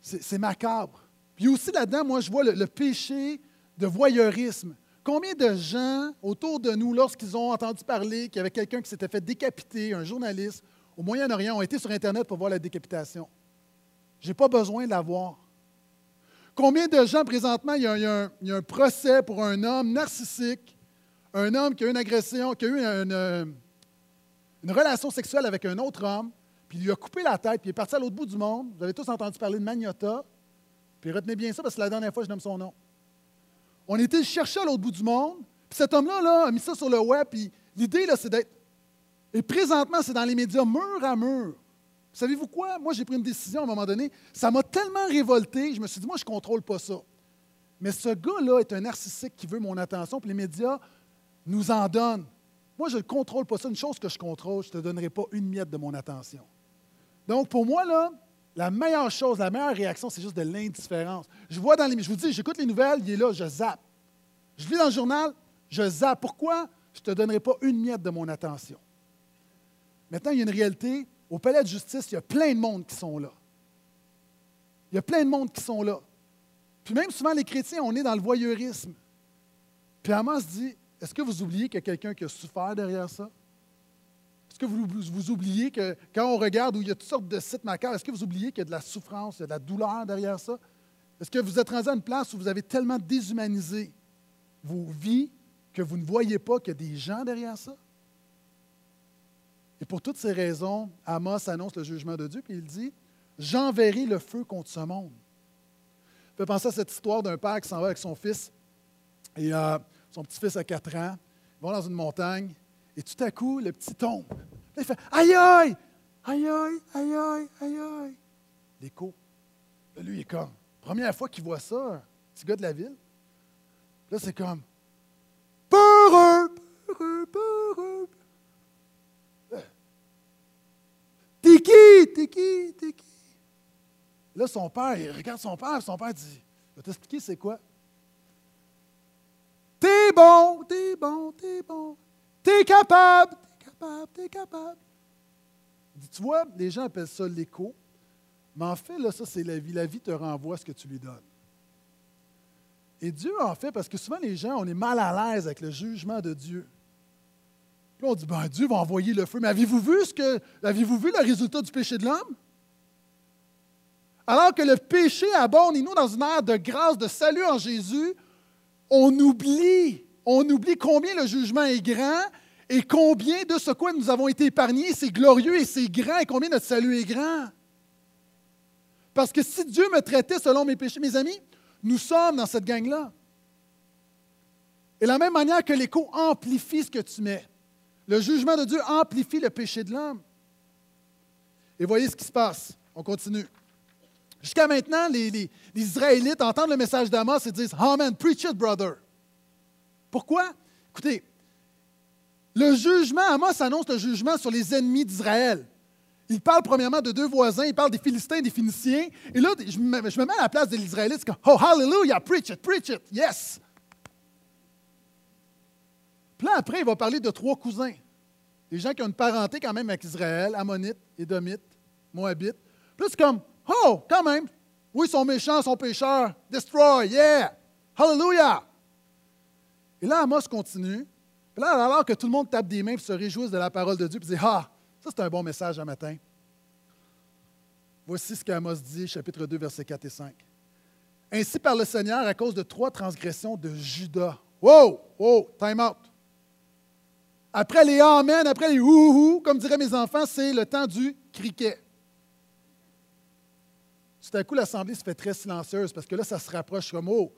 c'est macabre. Puis aussi là-dedans, moi, je vois le, péché de voyeurisme. Combien de gens autour de nous, lorsqu'ils ont entendu parler qu'il y avait quelqu'un qui s'était fait décapiter, un journaliste, au Moyen-Orient, ont été sur Internet pour voir la décapitation? Je n'ai pas besoin de la voir. Combien de gens présentement, il y, a, un, procès pour un homme narcissique, un homme qui a eu une agression, qui a eu une relation sexuelle avec un autre homme, puis il lui a coupé la tête, puis il est parti à l'autre bout du monde. Vous avez tous entendu parler de Magnota. Puis retenez bien ça parce que c'est la dernière fois que je nomme son nom. On était le à l'autre bout du monde, puis cet homme-là là, a mis ça sur le web, puis l'idée, là, c'est d'être. Et présentement, c'est dans les médias mur à mur. Savez-vous quoi? Moi, j'ai pris une décision à un moment donné. Ça m'a tellement révolté, je me suis dit, moi, je ne contrôle pas ça. Mais ce gars-là est un narcissique qui veut mon attention, puis les médias nous en donnent. Moi, je ne contrôle pas ça. Une chose que je contrôle, je ne te donnerai pas une miette de mon attention. Donc, pour moi, là, la meilleure chose, la meilleure réaction, c'est juste de l'indifférence. Je vois dans les, je vous dis, j'écoute les nouvelles, il est là, je zappe. Je lis dans le journal, je zappe. Pourquoi? Je ne te donnerai pas une miette de mon attention. Maintenant, il y a une réalité. Au palais de justice, il y a plein de monde qui sont là. Il y a plein de monde qui sont là. Puis même souvent, les chrétiens, on est dans le voyeurisme. Puis Amos dit, est-ce que vous oubliez qu'il y a quelqu'un qui a souffert derrière ça? Est-ce que vous, oubliez que quand on regarde où il y a toutes sortes de sites macabres, est-ce que vous oubliez qu'il y a de la souffrance, il y a de la douleur derrière ça? Est-ce que vous êtes rendu à une place où vous avez tellement déshumanisé vos vies que vous ne voyez pas qu'il y a des gens derrière ça? Et pour toutes ces raisons, Amos annonce le jugement de Dieu, puis il dit J'enverrai le feu contre ce monde. Vous pouvez penser à cette histoire d'un père qui s'en va avec son fils, et euh, son petit-fils a 4 ans. Ils vont dans une montagne, et tout à coup, le petit tombe. il fait Aïe aïe! Aïe aïe! Aïe aïe! Aïe! L'écho. lui, il est comme. Première fois qu'il voit ça, petit gars de la ville. Là, c'est comme. Peureux! Peureux! Peureux! T'es qui? T'es qui? T'es qui? Là, son père, il regarde son père, son père dit Je vais t'expliquer c'est quoi. T'es bon, t'es bon, t'es bon. T'es capable, t'es capable, t'es capable. Tu vois, les gens appellent ça l'écho, mais en fait, là, ça, c'est la vie. La vie te renvoie ce que tu lui donnes. Et Dieu en fait, parce que souvent les gens, on est mal à l'aise avec le jugement de Dieu. Puis on dit, ben Dieu va envoyer le feu. Mais avez-vous vu ce que, avez-vous vu le résultat du péché de l'homme? Alors que le péché abonde, et nous, dans une ère de grâce, de salut en Jésus, on oublie on oublie combien le jugement est grand et combien de ce quoi nous avons été épargnés, c'est glorieux et c'est grand, et combien notre salut est grand. Parce que si Dieu me traitait selon mes péchés, mes amis, nous sommes dans cette gang-là. Et la même manière que l'écho amplifie ce que tu mets, le jugement de Dieu amplifie le péché de l'homme. Et voyez ce qui se passe. On continue. Jusqu'à maintenant, les, Israélites entendent le message d'Amos et disent Amen, preach it, brother. Pourquoi? Écoutez, le jugement, Amos annonce le jugement sur les ennemis d'Israël. Il parle premièrement de deux voisins, il parle des Philistins des Phéniciens. Et là, je me, mets à la place des Israélites, comme Oh, hallelujah, preach it, preach it, yes. Puis là, après, il va parler de trois cousins. Des gens qui ont une parenté quand même avec Israël, Ammonites, Édomites, Moabites. Puis c'est comme Oh, quand même. Oui, ils sont méchants, ils sont pécheurs. Destroy, yeah. Hallelujah. Et là, Amos continue. Puis là, alors que tout le monde tape des mains et se réjouisse de la parole de Dieu, puis dit Ah, ça c'est un bon message un matin. Voici ce qu'Amos dit, chapitre 2, versets 4 et 5. Ainsi par le Seigneur, à cause de trois transgressions de Judas. Wow, wow, time out. Après les Amen, après les Ouhou, comme diraient mes enfants, c'est le temps du criquet. Tout à coup, l'assemblée se fait très silencieuse parce que là, ça se rapproche comme Oh,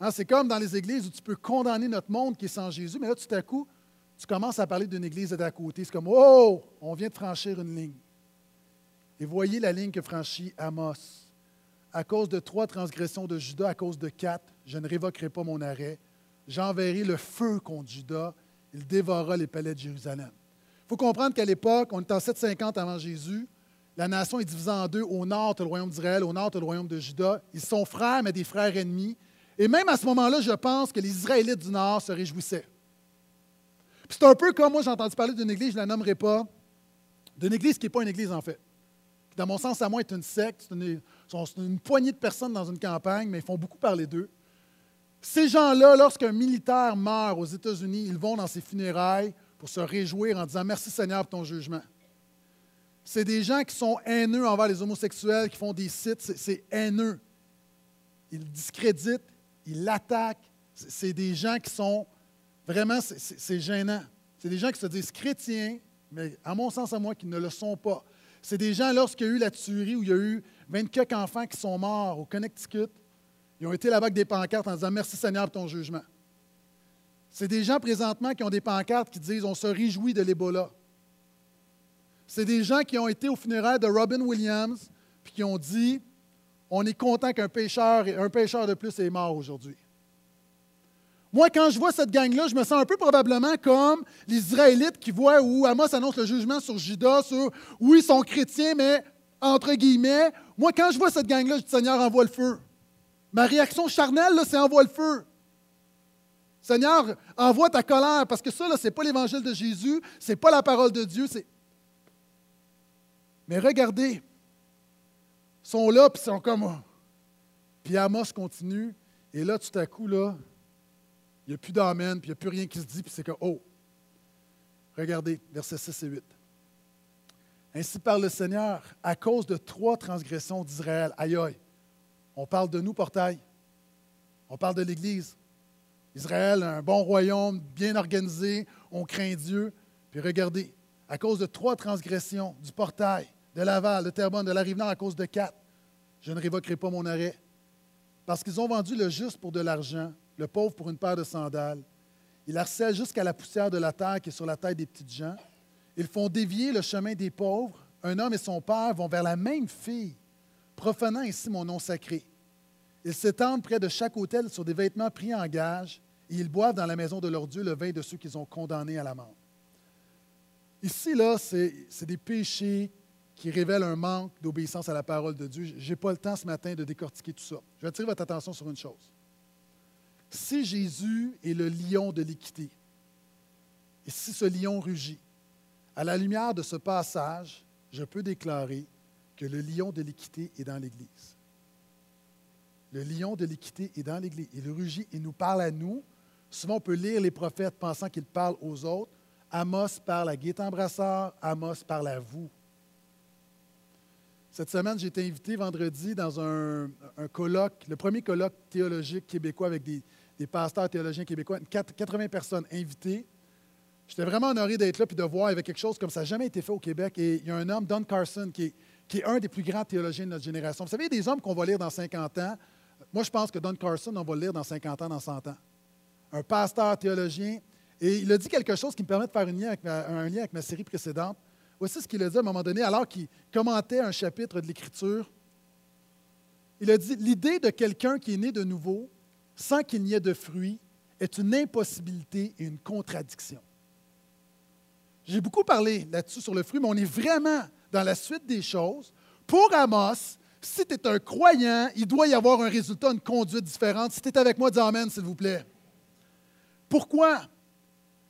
Hein, c'est comme dans les églises où tu peux condamner notre monde qui est sans Jésus, mais là, tout à coup, tu commences à parler d'une église d'à côté. C'est comme, oh, on vient de franchir une ligne. Et voyez la ligne que franchit Amos. À cause de trois transgressions de Judas, à cause de quatre, je ne révoquerai pas mon arrêt. J'enverrai le feu contre Judas. Il dévorera les palais de Jérusalem. Il faut comprendre qu'à l'époque, on est en 750 avant Jésus. La nation est divisée en deux. Au nord, tu le royaume d'Israël. Au nord, tu le royaume de Judas. Ils sont frères, mais des frères ennemis. Et même à ce moment-là, je pense que les Israélites du Nord se réjouissaient. C'est un peu comme moi, j'ai entendu parler d'une église, je ne la nommerai pas, d'une église qui n'est pas une église en fait. dans mon sens à moi, est une secte, c'est une, poignée de personnes dans une campagne, mais ils font beaucoup parler d'eux. Ces gens-là, lorsqu'un militaire meurt aux États-Unis, ils vont dans ses funérailles pour se réjouir en disant Merci Seigneur pour ton jugement. C'est des gens qui sont haineux envers les homosexuels, qui font des sites, c'est haineux. Ils discréditent, ils l'attaquent. C'est des gens qui sont vraiment, c'est gênant. C'est des gens qui se disent chrétiens, mais à mon sens, à moi, qui ne le sont pas. C'est des gens, lorsqu'il y a eu la tuerie où il y a eu 24 enfants qui sont morts au Connecticut, ils ont été là-bas avec des pancartes en disant Merci Seigneur pour ton jugement. C'est des gens présentement qui ont des pancartes qui disent On se réjouit de l'Ebola. C'est des gens qui ont été au funéraire de Robin Williams puis qui ont dit On est content qu'un pêcheur, un pêcheur de plus est mort aujourd'hui. Moi, quand je vois cette gang-là, je me sens un peu probablement comme les Israélites qui voient où Amos annonce le jugement sur Judas, sur oui, ils sont chrétiens, mais entre guillemets. Moi, quand je vois cette gang-là, je dis Seigneur, envoie le feu. Ma réaction charnelle, c'est envoie le feu. Seigneur, envoie ta colère, parce que ça, ce n'est pas l'évangile de Jésus, ce n'est pas la parole de Dieu. Mais regardez, sont là, puis sont comme. Oh. Puis Amos continue, et là, tout à coup, là, il n'y a plus d'amen, puis il n'y a plus rien qui se dit, puis c'est que, oh, regardez, versets 6 et 8. Ainsi parle le Seigneur, à cause de trois transgressions d'Israël. Aïe aïe. On parle de nous, portail. On parle de l'Église. Israël, un bon royaume, bien organisé, on craint Dieu. Puis regardez, à cause de trois transgressions, du portail, de Laval, de Terrebonne, de la à cause de quatre, je ne révoquerai pas mon arrêt. Parce qu'ils ont vendu le juste pour de l'argent, le pauvre pour une paire de sandales. Ils harcèlent jusqu'à la poussière de la terre qui est sur la tête des petites gens. Ils font dévier le chemin des pauvres. Un homme et son père vont vers la même fille, profanant ainsi mon nom sacré. Ils s'étendent près de chaque hôtel sur des vêtements pris en gage, et ils boivent dans la maison de leur Dieu le vin de ceux qu'ils ont condamnés à la mort. Ici, là, c'est des péchés qui révèlent un manque d'obéissance à la parole de Dieu. Je n'ai pas le temps ce matin de décortiquer tout ça. Je vais attirer votre attention sur une chose si Jésus est le lion de l'équité, et si ce lion rugit, à la lumière de ce passage, je peux déclarer que le lion de l'équité est dans l'Église. Le lion de l'équité est dans l'Église. Il rugit, il nous parle à nous. Souvent, on peut lire les prophètes pensant qu'ils parlent aux autres. Amos parle à Gaétan Brassard, Amos parle à vous. Cette semaine, j'ai été invité vendredi dans un, colloque, le premier colloque théologique québécois avec des, pasteurs théologiens québécois, 80 personnes invitées. J'étais vraiment honoré d'être là et de voir, avec quelque chose comme ça n'a jamais été fait au Québec. Et il y a un homme, Don Carson, qui est, un des plus grands théologiens de notre génération. Vous savez, des hommes qu'on va lire dans 50 ans. Moi, je pense que Don Carson, on va le lire dans 50 ans, dans 100 ans. Un pasteur théologien. Et il a dit quelque chose qui me permet de faire un lien avec ma série précédente. Voici ce qu'il a dit à un moment donné, alors qu'il commentait un chapitre de l'Écriture. Il a dit L'idée de quelqu'un qui est né de nouveau, sans qu'il n'y ait de fruits est une impossibilité et une contradiction. J'ai beaucoup parlé là-dessus sur le fruit, mais on est vraiment dans la suite des choses. Pour Amos, si tu es un croyant, il doit y avoir un résultat, une conduite différente. Si tu es avec moi, dis Amen, s'il vous plaît. Pourquoi?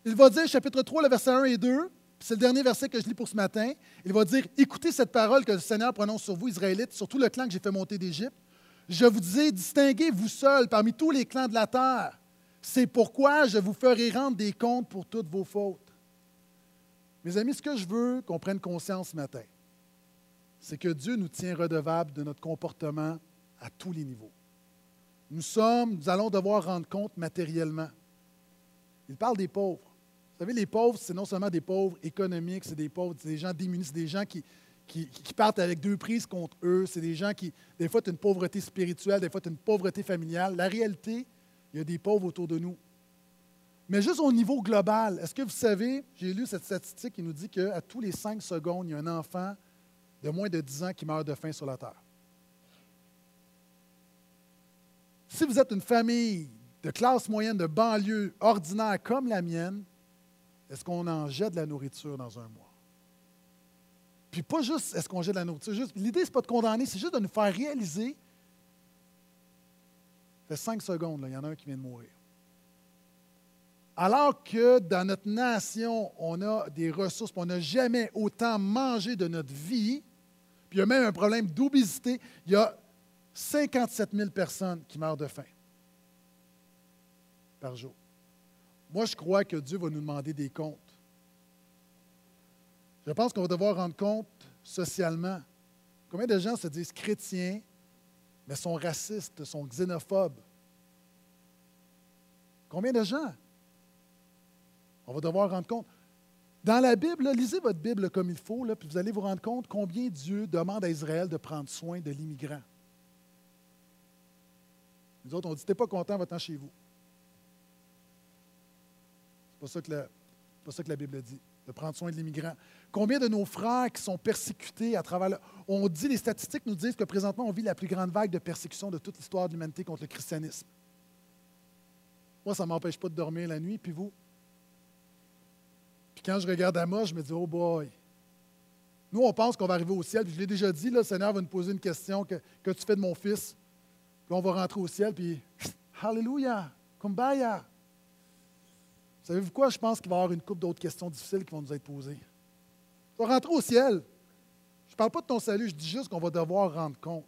Il va dire, chapitre 3, le verset 1 et 2, c'est le dernier verset que je lis pour ce matin. Il va dire Écoutez cette parole que le Seigneur prononce sur vous, Israélites, sur tout le clan que j'ai fait monter d'Égypte. Je vous disais, distinguez-vous seuls parmi tous les clans de la terre. C'est pourquoi je vous ferai rendre des comptes pour toutes vos fautes. Mes amis, ce que je veux qu'on prenne conscience ce matin, c'est que Dieu nous tient redevables de notre comportement à tous les niveaux. Nous sommes, nous allons devoir rendre compte matériellement. Il parle des pauvres. Vous savez, les pauvres, c'est non seulement des pauvres économiques, c'est des pauvres, c'est des gens démunis, c'est des gens qui, qui, partent avec deux prises contre eux. C'est des gens qui, des fois, tu une pauvreté spirituelle, des fois, tu une pauvreté familiale. La réalité, il y a des pauvres autour de nous. Mais juste au niveau global, est-ce que vous savez, j'ai lu cette statistique qui nous dit qu'à tous les cinq secondes, il y a un enfant de moins de 10 ans qui meurt de faim sur la Terre. Si vous êtes une famille de classe moyenne, de banlieue ordinaire comme la mienne, est-ce qu'on en jette de la nourriture dans un mois? Puis pas juste est-ce qu'on jette de la nourriture. L'idée, ce n'est pas de condamner, c'est juste de nous faire réaliser. Ça fait cinq secondes, il y en a un qui vient de mourir. Alors que dans notre nation, on a des ressources, on n'a jamais autant mangé de notre vie, puis il y a même un problème d'obésité, il y a 57 000 personnes qui meurent de faim par jour. Moi, je crois que Dieu va nous demander des comptes. Je pense qu'on va devoir rendre compte socialement. Combien de gens se disent chrétiens, mais sont racistes, sont xénophobes? Combien de gens? On va devoir rendre compte. Dans la Bible, lisez votre Bible comme il faut, puis vous allez vous rendre compte combien Dieu demande à Israël de prendre soin de l'immigrant. Nous autres, on dit, t'es pas content, va-t'en chez vous. Pas ça que la, pas ça que la Bible dit, de prendre soin de l'immigrant. Combien de nos frères qui sont persécutés à travers le... On dit, les statistiques nous disent que présentement, on vit la plus grande vague de persécution de toute l'histoire de l'humanité contre le christianisme. Moi, ça ne m'empêche pas de dormir la nuit, puis vous? Puis quand je regarde à moi, je me dis, oh boy. Nous, on pense qu'on va arriver au ciel, puis je l'ai déjà dit, le Seigneur va nous poser une question que, que tu fais de mon fils. Puis on va rentrer au ciel, puis Hallelujah, Kumbaya. Savez-vous quoi? Je pense qu'il va y avoir une couple d'autres questions difficiles qui vont nous être posées. Tu vas rentrer au ciel. Je ne parle pas de ton salut, je dis juste qu'on va devoir rendre compte.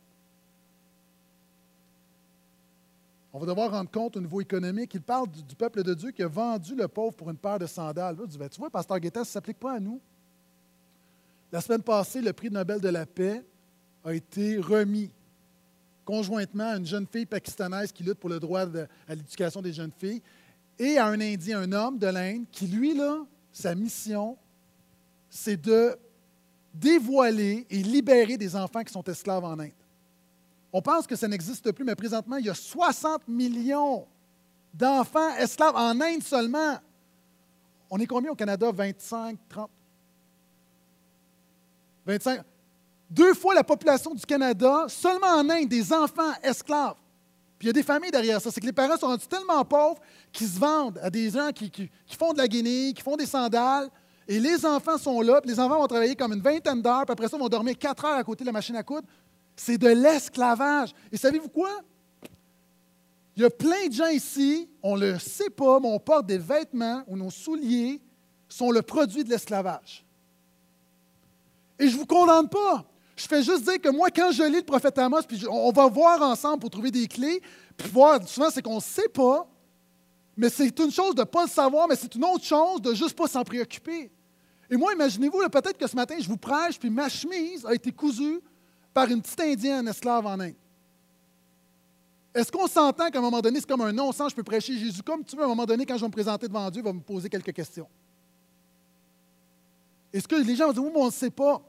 On va devoir rendre compte au niveau économique. Il parle du, peuple de Dieu qui a vendu le pauvre pour une paire de sandales. Tu vois, Pasteur Guetta, ça ne s'applique pas à nous. La semaine passée, le prix Nobel de la paix a été remis conjointement à une jeune fille pakistanaise qui lutte pour le droit à l'éducation des jeunes filles et à un Indien, un homme de l'Inde, qui, lui, là, sa mission, c'est de dévoiler et libérer des enfants qui sont esclaves en Inde. On pense que ça n'existe plus, mais présentement, il y a 60 millions d'enfants esclaves en Inde seulement. On est combien au Canada? 25, 30? 25. Deux fois la population du Canada, seulement en Inde, des enfants esclaves. Puis il y a des familles derrière ça. C'est que les parents sont rendus tellement pauvres qu'ils se vendent à des gens qui, font de la guinée, qui font des sandales. Et les enfants sont là, puis les enfants vont travailler comme une vingtaine d'heures, puis après ça, ils vont dormir quatre heures à côté de la machine à coudre. C'est de l'esclavage. Et savez-vous quoi? Il y a plein de gens ici, on ne le sait pas, mais on porte des vêtements ou nos souliers sont le produit de l'esclavage. Et je ne vous condamne pas. Je fais juste dire que moi, quand je lis le prophète Amos, puis on va voir ensemble pour trouver des clés, puis voir, souvent, c'est qu'on ne sait pas, mais c'est une chose de ne pas le savoir, mais c'est une autre chose de juste pas s'en préoccuper. Et moi, imaginez-vous, peut-être que ce matin, je vous prêche, puis ma chemise a été cousue par une petite Indienne esclave en Inde. Est-ce qu'on s'entend qu'à un moment donné, c'est comme un non-sens, je peux prêcher Jésus comme tu veux, à un moment donné, quand je vais me présenter devant Dieu, il va me poser quelques questions? Est-ce que les gens vont dire, oui, mais on ne sait pas?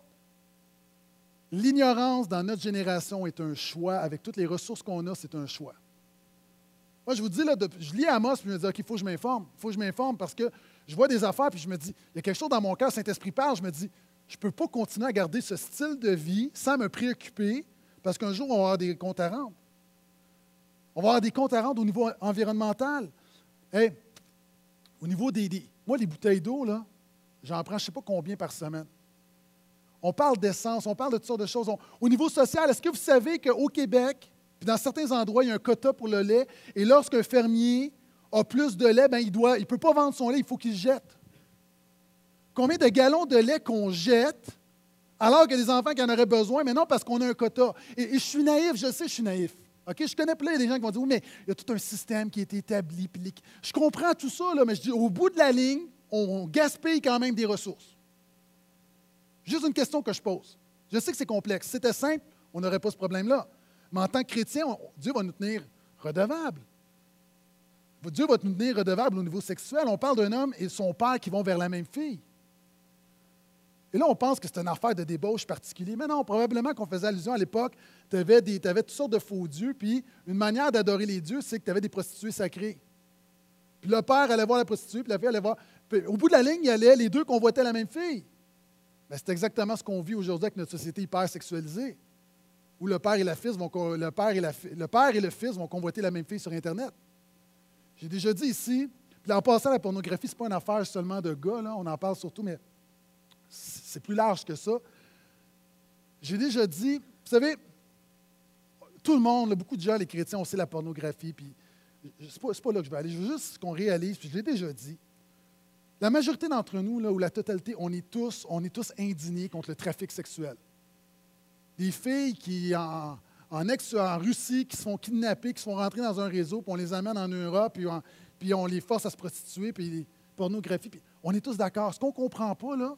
L'ignorance dans notre génération est un choix. Avec toutes les ressources qu'on a, c'est un choix. Moi, je vous dis, là, je lis Amos, puis je me dis, OK, il faut que je m'informe. Il faut que je m'informe parce que je vois des affaires, puis je me dis, il y a quelque chose dans mon cœur, Saint-Esprit parle, je me dis, je ne peux pas continuer à garder ce style de vie sans me préoccuper, parce qu'un jour, on va avoir des comptes à rendre. On va avoir des comptes à rendre au niveau environnemental. au niveau des, des, Moi, les bouteilles d'eau, là, j'en prends je ne sais pas combien par semaine. On parle d'essence, on parle de toutes sortes de choses. au niveau social, est-ce que vous savez qu'au Québec, puis dans certains endroits, il y a un quota pour le lait, et lorsqu'un fermier a plus de lait, ben, il ne peut pas vendre son lait, il faut qu'il jette. Combien de gallons de lait qu'on jette alors qu'il y des enfants qui en auraient besoin, mais non parce qu'on a un quota. Et, je suis naïf, je sais, je suis naïf. Je connais plein des gens qui vont dire Oui, mais il y a tout un système qui été établi. Je comprends tout ça, là, mais je dis au bout de la ligne, on gaspille quand même des ressources. Juste une question que je pose. Je sais que c'est complexe. Si c'était simple, on n'aurait pas ce problème-là. Mais en tant que chrétien, Dieu va nous tenir redevables. Dieu va nous tenir redevables au niveau sexuel. On parle d'un homme et son père qui vont vers la même fille. Et là, on pense que c'est une affaire de débauche particulier. Mais non, probablement qu'on faisait allusion à l'époque, tu avais, toutes sortes de faux dieux, puis une manière d'adorer les dieux, c'est que tu avais des prostituées sacrées. Puis le père allait voir la prostituée, puis la fille allait voir. au bout de la ligne, il allait, les deux convoitaient la même fille. Ben, c'est exactement ce qu'on vit aujourd'hui avec notre société hyper sexualisée, où le père et, la vont, le, père et le père et le fils vont convoiter la même fille sur Internet. J'ai déjà dit ici, puis en passant, la pornographie, ce n'est pas une affaire seulement de gars, là, on en parle surtout, mais c'est plus large que ça. J'ai déjà dit, vous savez, tout le monde, beaucoup de gens, les chrétiens, on sait la pornographie, puis c'est pas, pas là que je vais aller. Je veux juste qu'on réalise, puis je l'ai déjà dit, la majorité d'entre nous, ou la totalité, on est, tous, on est tous indignés contre le trafic sexuel. Des filles qui, en, en, ex, en Russie, qui se font kidnapper, qui se font rentrer dans un réseau, puis on les amène en Europe, puis on, puis on les force à se prostituer, puis pornographie. Puis on est tous d'accord. Ce qu'on ne comprend pas, là,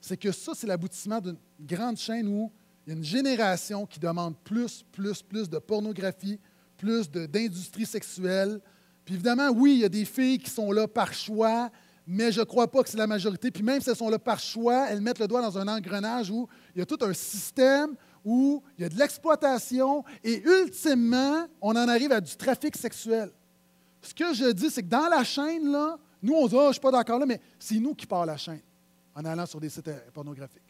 c'est que ça, c'est l'aboutissement d'une grande chaîne où il y a une génération qui demande plus, plus, plus de pornographie, plus d'industrie sexuelle. Puis évidemment, oui, il y a des filles qui sont là par choix, mais je ne crois pas que c'est la majorité. Puis même si elles sont là par choix, elles mettent le doigt dans un engrenage où il y a tout un système, où il y a de l'exploitation, et ultimement, on en arrive à du trafic sexuel. Ce que je dis, c'est que dans la chaîne, là, nous, on dit, oh, je ne suis pas d'accord là, mais c'est nous qui part la chaîne en allant sur des sites pornographiques.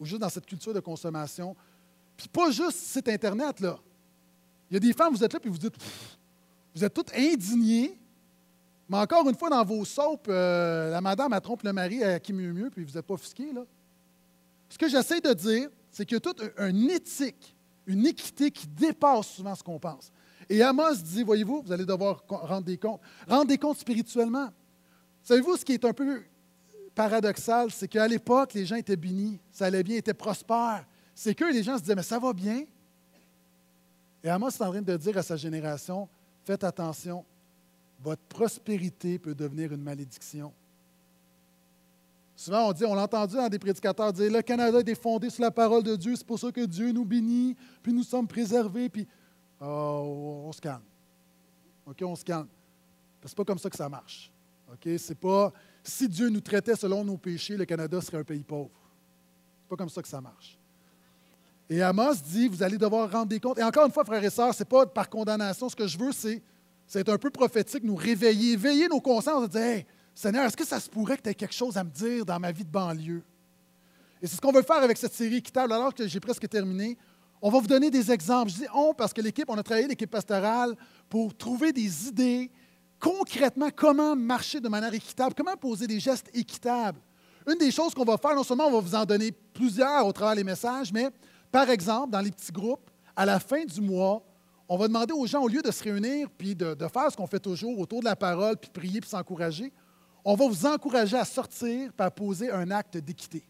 Ou juste dans cette culture de consommation. Puis pas juste site Internet, là. Il y a des femmes, vous êtes là, puis vous dites, vous êtes toutes indignées mais encore une fois, dans vos soaps, euh, la madame a trompe le mari à qui mieux mieux, puis vous n'êtes pas offusqué, là. Ce que j'essaie de dire, c'est qu'il y a toute une éthique, une équité qui dépasse souvent ce qu'on pense. Et Amos dit, voyez-vous, vous allez devoir rendre des comptes. Rendre des comptes spirituellement. Savez-vous ce qui est un peu paradoxal, c'est qu'à l'époque, les gens étaient bénis, ça allait bien, étaient prospères. C'est que les gens se disaient, mais ça va bien. Et Amos est en train de dire à sa génération, faites attention, votre prospérité peut devenir une malédiction. Souvent, on dit, on l'a entendu dans des prédicateurs dire le Canada est fondé sur la parole de Dieu, c'est pour ça que Dieu nous bénit, puis nous sommes préservés, puis oh, on se calme. OK, on se calme. C'est pas comme ça que ça marche. OK, c'est pas si Dieu nous traitait selon nos péchés, le Canada serait un pays pauvre. C'est pas comme ça que ça marche. Et Amos dit, vous allez devoir rendre des comptes. Et encore une fois, frères et sœurs, ce n'est pas par condamnation. Ce que je veux, c'est c'est un peu prophétique, nous réveiller, éveiller nos consciences et dire Seigneur, est-ce que ça se pourrait que tu aies quelque chose à me dire dans ma vie de banlieue? Et c'est ce qu'on veut faire avec cette série équitable, alors que j'ai presque terminé. On va vous donner des exemples. Je dis on parce que l'équipe, on a travaillé l'équipe pastorale pour trouver des idées concrètement comment marcher de manière équitable, comment poser des gestes équitables. Une des choses qu'on va faire, non seulement on va vous en donner plusieurs au travers des messages, mais par exemple, dans les petits groupes, à la fin du mois, on va demander aux gens, au lieu de se réunir puis de, faire ce qu'on fait toujours autour de la parole, puis prier, puis s'encourager, on va vous encourager à sortir et à poser un acte d'équité.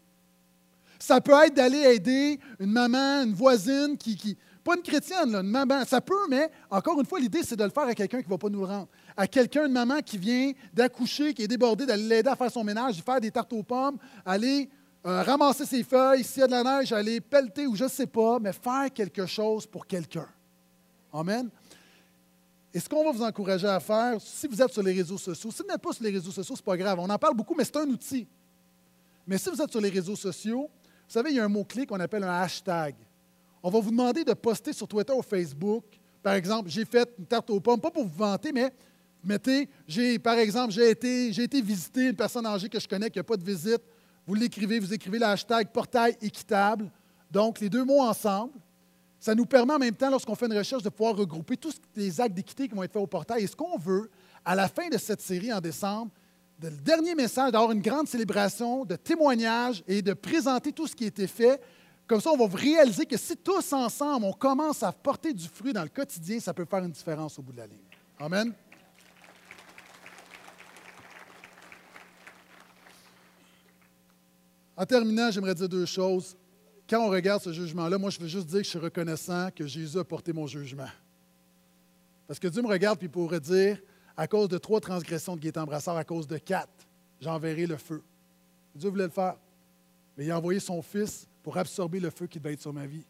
Ça peut être d'aller aider une maman, une voisine qui, pas une chrétienne, une maman, ça peut, mais encore une fois, l'idée, c'est de le faire à quelqu'un qui ne va pas nous rendre. À quelqu'un, une maman qui vient d'accoucher, qui est débordée, d'aller l'aider à faire son ménage, faire des tartes aux pommes, aller euh, ramasser ses feuilles, s'il y a de la neige, aller pelleter ou je ne sais pas, mais faire quelque chose pour quelqu'un. Amen. Et ce qu'on va vous encourager à faire, si vous êtes sur les réseaux sociaux, si vous n'êtes pas sur les réseaux sociaux, ce n'est pas grave. On en parle beaucoup, mais c'est un outil. Mais si vous êtes sur les réseaux sociaux, vous savez, il y a un mot-clé qu'on appelle un hashtag. On va vous demander de poster sur Twitter ou Facebook. Par exemple, j'ai fait une tarte aux pommes, pas pour vous vanter, mais mettez, j'ai, par exemple, j'ai été, j'ai été visiter une personne âgée que je connais qui n'a pas de visite. Vous l'écrivez, vous écrivez le hashtag portail équitable. Donc, les deux mots ensemble. Ça nous permet en même temps, lorsqu'on fait une recherche, de pouvoir regrouper tous les actes d'équité qui vont être faits au portail. Et ce qu'on veut, à la fin de cette série en décembre, le dernier message, d'avoir une grande célébration, de témoignages et de présenter tout ce qui a été fait. Comme ça, on va réaliser que si tous ensemble, on commence à porter du fruit dans le quotidien, ça peut faire une différence au bout de la ligne. Amen. En terminant, j'aimerais dire deux choses quand on regarde ce jugement-là, moi, je veux juste dire que je suis reconnaissant que Jésus a porté mon jugement. Parce que Dieu me regarde et pourrait dire, à cause de trois transgressions de Gaétan Brassard, à cause de quatre, j'enverrai le feu. Dieu voulait le faire. Mais il a envoyé son Fils pour absorber le feu qui devait être sur ma vie.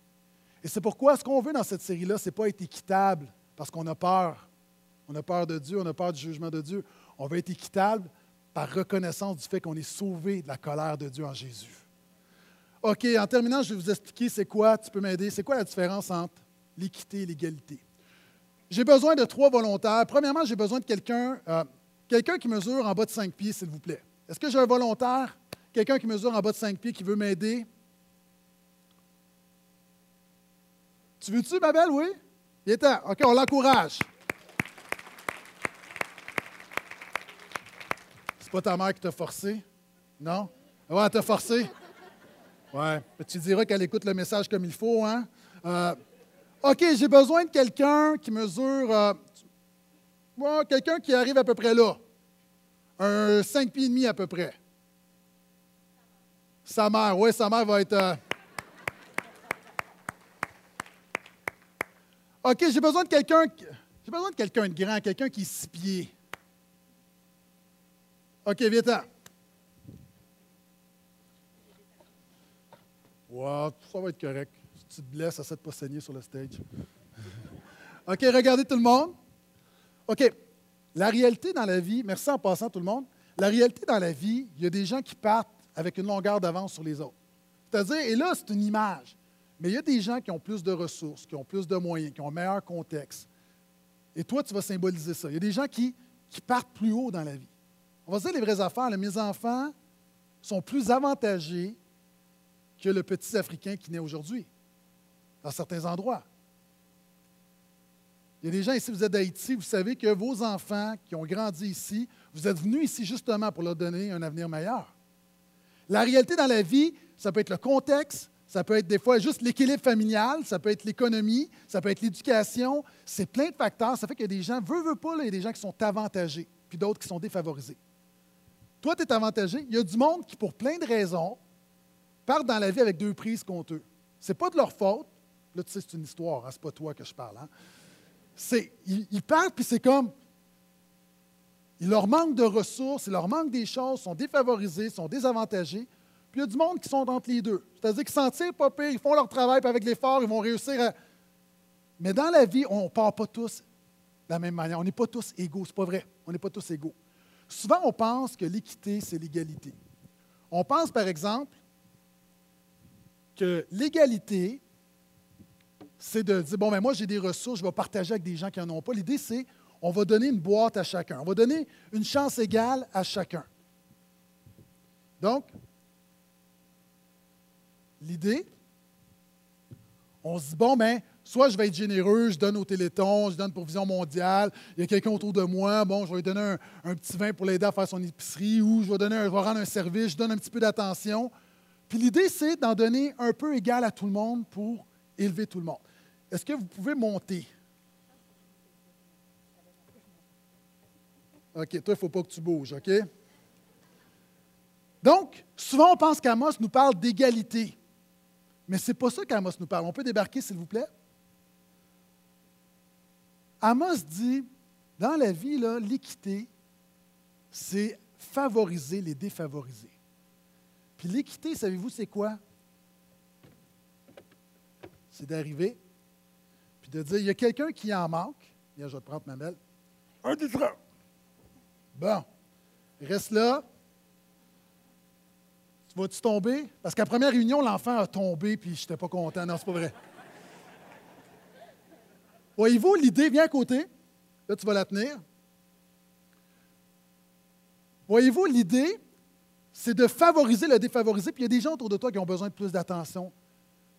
Et c'est pourquoi ce qu'on veut dans cette série-là, ce n'est pas être équitable parce qu'on a peur. On a peur de Dieu, on a peur du jugement de Dieu. On veut être équitable par reconnaissance du fait qu'on est sauvé de la colère de Dieu en Jésus. OK, en terminant, je vais vous expliquer c'est quoi, tu peux m'aider, c'est quoi la différence entre l'équité et l'égalité? J'ai besoin de trois volontaires. Premièrement, j'ai besoin de quelqu'un, euh, quelqu'un qui mesure en bas de cinq pieds, s'il vous plaît. Est-ce que j'ai un volontaire, quelqu'un qui mesure en bas de cinq pieds, qui veut m'aider? Tu veux-tu, ma belle, oui? Il est temps. OK, on l'encourage. C'est pas ta mère qui t'a forcé? Non? Ouais, elle t'a forcé. Oui. Tu diras qu'elle écoute le message comme il faut, hein? Euh, OK, j'ai besoin de quelqu'un qui mesure. Euh, quelqu'un qui arrive à peu près là. Un 5 pieds et demi à peu près. Sa mère, oui, sa mère va être. Euh, OK, j'ai besoin de quelqu'un. J'ai besoin de quelqu'un de grand, quelqu'un qui est six pieds. OK, viens-t'en. Ça va être correct. Si tu te blesses, essaie de pas saigner sur le stage. OK, regardez tout le monde. OK, la réalité dans la vie, merci en passant tout le monde, La réalité dans la vie, il y a des gens qui partent avec une longueur d'avance sur les autres. C'est-à-dire, et là, c'est une image, mais il y a des gens qui ont plus de ressources, qui ont plus de moyens, qui ont un meilleur contexte. Et toi, tu vas symboliser ça. Il y a des gens qui, qui partent plus haut dans la vie. On va dire les vraies affaires. mes enfants sont plus avantagés que le petit Africain qui naît aujourd'hui, dans certains endroits. Il y a des gens ici, vous êtes d'Haïti, vous savez que vos enfants qui ont grandi ici, vous êtes venus ici justement pour leur donner un avenir meilleur. La réalité dans la vie, ça peut être le contexte, ça peut être des fois juste l'équilibre familial, ça peut être l'économie, ça peut être l'éducation. C'est plein de facteurs. Ça fait qu'il y a des gens, veut, veut pas, il y a des gens qui sont avantagés, puis d'autres qui sont défavorisés. Toi, tu es avantagé. Il y a du monde qui, pour plein de raisons, partent dans la vie avec deux prises contre eux. Ce n'est pas de leur faute. Là, tu sais, c'est une histoire, hein, ce n'est pas toi que je parle. Hein. C'est, ils, partent, puis c'est comme. Il leur manque de ressources, il leur manque des choses, sont défavorisés, sont désavantagés. Puis il y a du monde qui sont entre les deux. C'est-à-dire qu'ils s'en tirent pas pire, ils font leur travail, puis avec l'effort, ils vont réussir à. Mais dans la vie, on ne part pas tous de la même manière. On n'est pas tous égaux. C'est pas vrai. On n'est pas tous égaux. Souvent, on pense que l'équité, c'est l'égalité. On pense, par exemple, que l'égalité, c'est de dire, bon, ben moi, j'ai des ressources, je vais partager avec des gens qui n'en ont pas. L'idée, c'est, on va donner une boîte à chacun. On va donner une chance égale à chacun. Donc, l'idée, on se dit, bon, ben, soit je vais être généreux, je donne au Téléthon, je donne pour Vision mondiale, il y a quelqu'un autour de moi, bon, je vais lui donner un, petit vin pour l'aider à faire son épicerie, ou je vais, donner je vais rendre un service, je donne un petit peu d'attention. Puis l'idée, c'est d'en donner un peu égal à tout le monde pour élever tout le monde. Est-ce que vous pouvez monter? OK, toi, il ne faut pas que tu bouges, OK? Donc, souvent, on pense qu'Amos nous parle d'égalité. Mais ce n'est pas ça qu'Amos nous parle. On peut débarquer, s'il vous plaît? Amos dit, dans la vie, l'équité, c'est favoriser les défavorisés. Puis l'équité, savez-vous, c'est quoi? C'est d'arriver, puis de dire, il y a quelqu'un qui en manque. je vais te prendre ma belle. Un des trois. Bon. Reste là. Tu vas-tu tomber? Parce qu'à la première réunion, l'enfant a tombé, puis je n'étais pas content. Non, c'est pas vrai. Voyez-vous, l'idée, viens à côté. Là, tu vas la tenir. Voyez-vous, l'idée, c'est de favoriser le défavorisé. Puis il y a des gens autour de toi qui ont besoin de plus d'attention,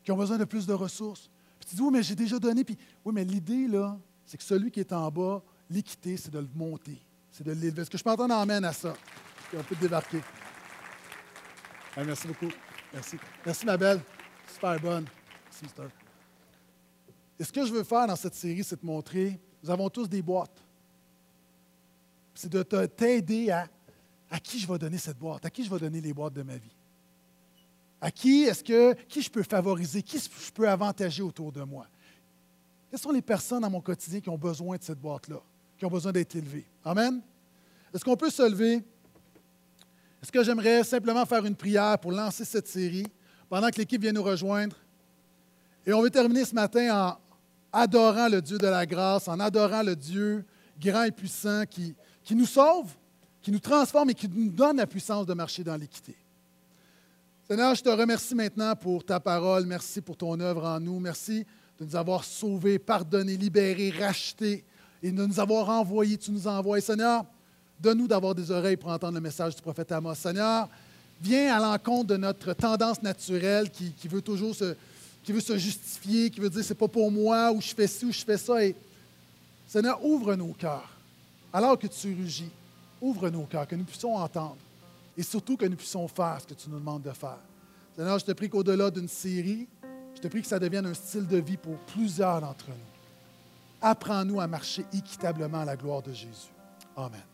qui ont besoin de plus de ressources. Puis tu dis, oui, mais j'ai déjà donné. Puis oui, mais l'idée, là, c'est que celui qui est en bas, l'équité, c'est de le monter, c'est de l'élever. Est-ce que je peux entendre amène à ça? on peut débarquer. merci beaucoup. Merci. Merci, ma belle. Super bonne. Merci, Mister. Et ce que je veux faire dans cette série, c'est de montrer, nous avons tous des boîtes. C'est de t'aider à, à qui je vais donner cette boîte, à qui je vais donner les boîtes de ma vie? À qui est-ce que, qui je peux favoriser, qui je peux avantager autour de moi? Quelles sont les personnes dans mon quotidien qui ont besoin de cette boîte-là, qui ont besoin d'être élevées? Amen? Est-ce qu'on peut se lever? Est-ce que j'aimerais simplement faire une prière pour lancer cette série pendant que l'équipe vient nous rejoindre? Et on veut terminer ce matin en, adorant le Dieu de la grâce, en adorant le Dieu grand et puissant qui, qui nous sauve, qui nous transforme et qui nous donne la puissance de marcher dans l'équité. Seigneur, je te remercie maintenant pour ta parole. Merci pour ton œuvre en nous. Merci de nous avoir sauvés, pardonnés, libérés, rachetés et de nous avoir envoyés. Tu nous envoies. Seigneur, donne-nous d'avoir des oreilles pour entendre le message du prophète Amos. Seigneur, viens à l'encontre de notre tendance naturelle qui, veut toujours se, qui veut se justifier, qui veut dire c'est pas pour moi, ou je fais ci, ou je fais ça. Seigneur, ouvre nos cœurs. Alors que tu rugis, ouvre nos cœurs, que nous puissions entendre. Et surtout que nous puissions faire ce que tu nous demandes de faire. Seigneur, je te prie qu'au-delà d'une série, je te prie que ça devienne un style de vie pour plusieurs d'entre nous. Apprends-nous à marcher équitablement à la gloire de Jésus. Amen.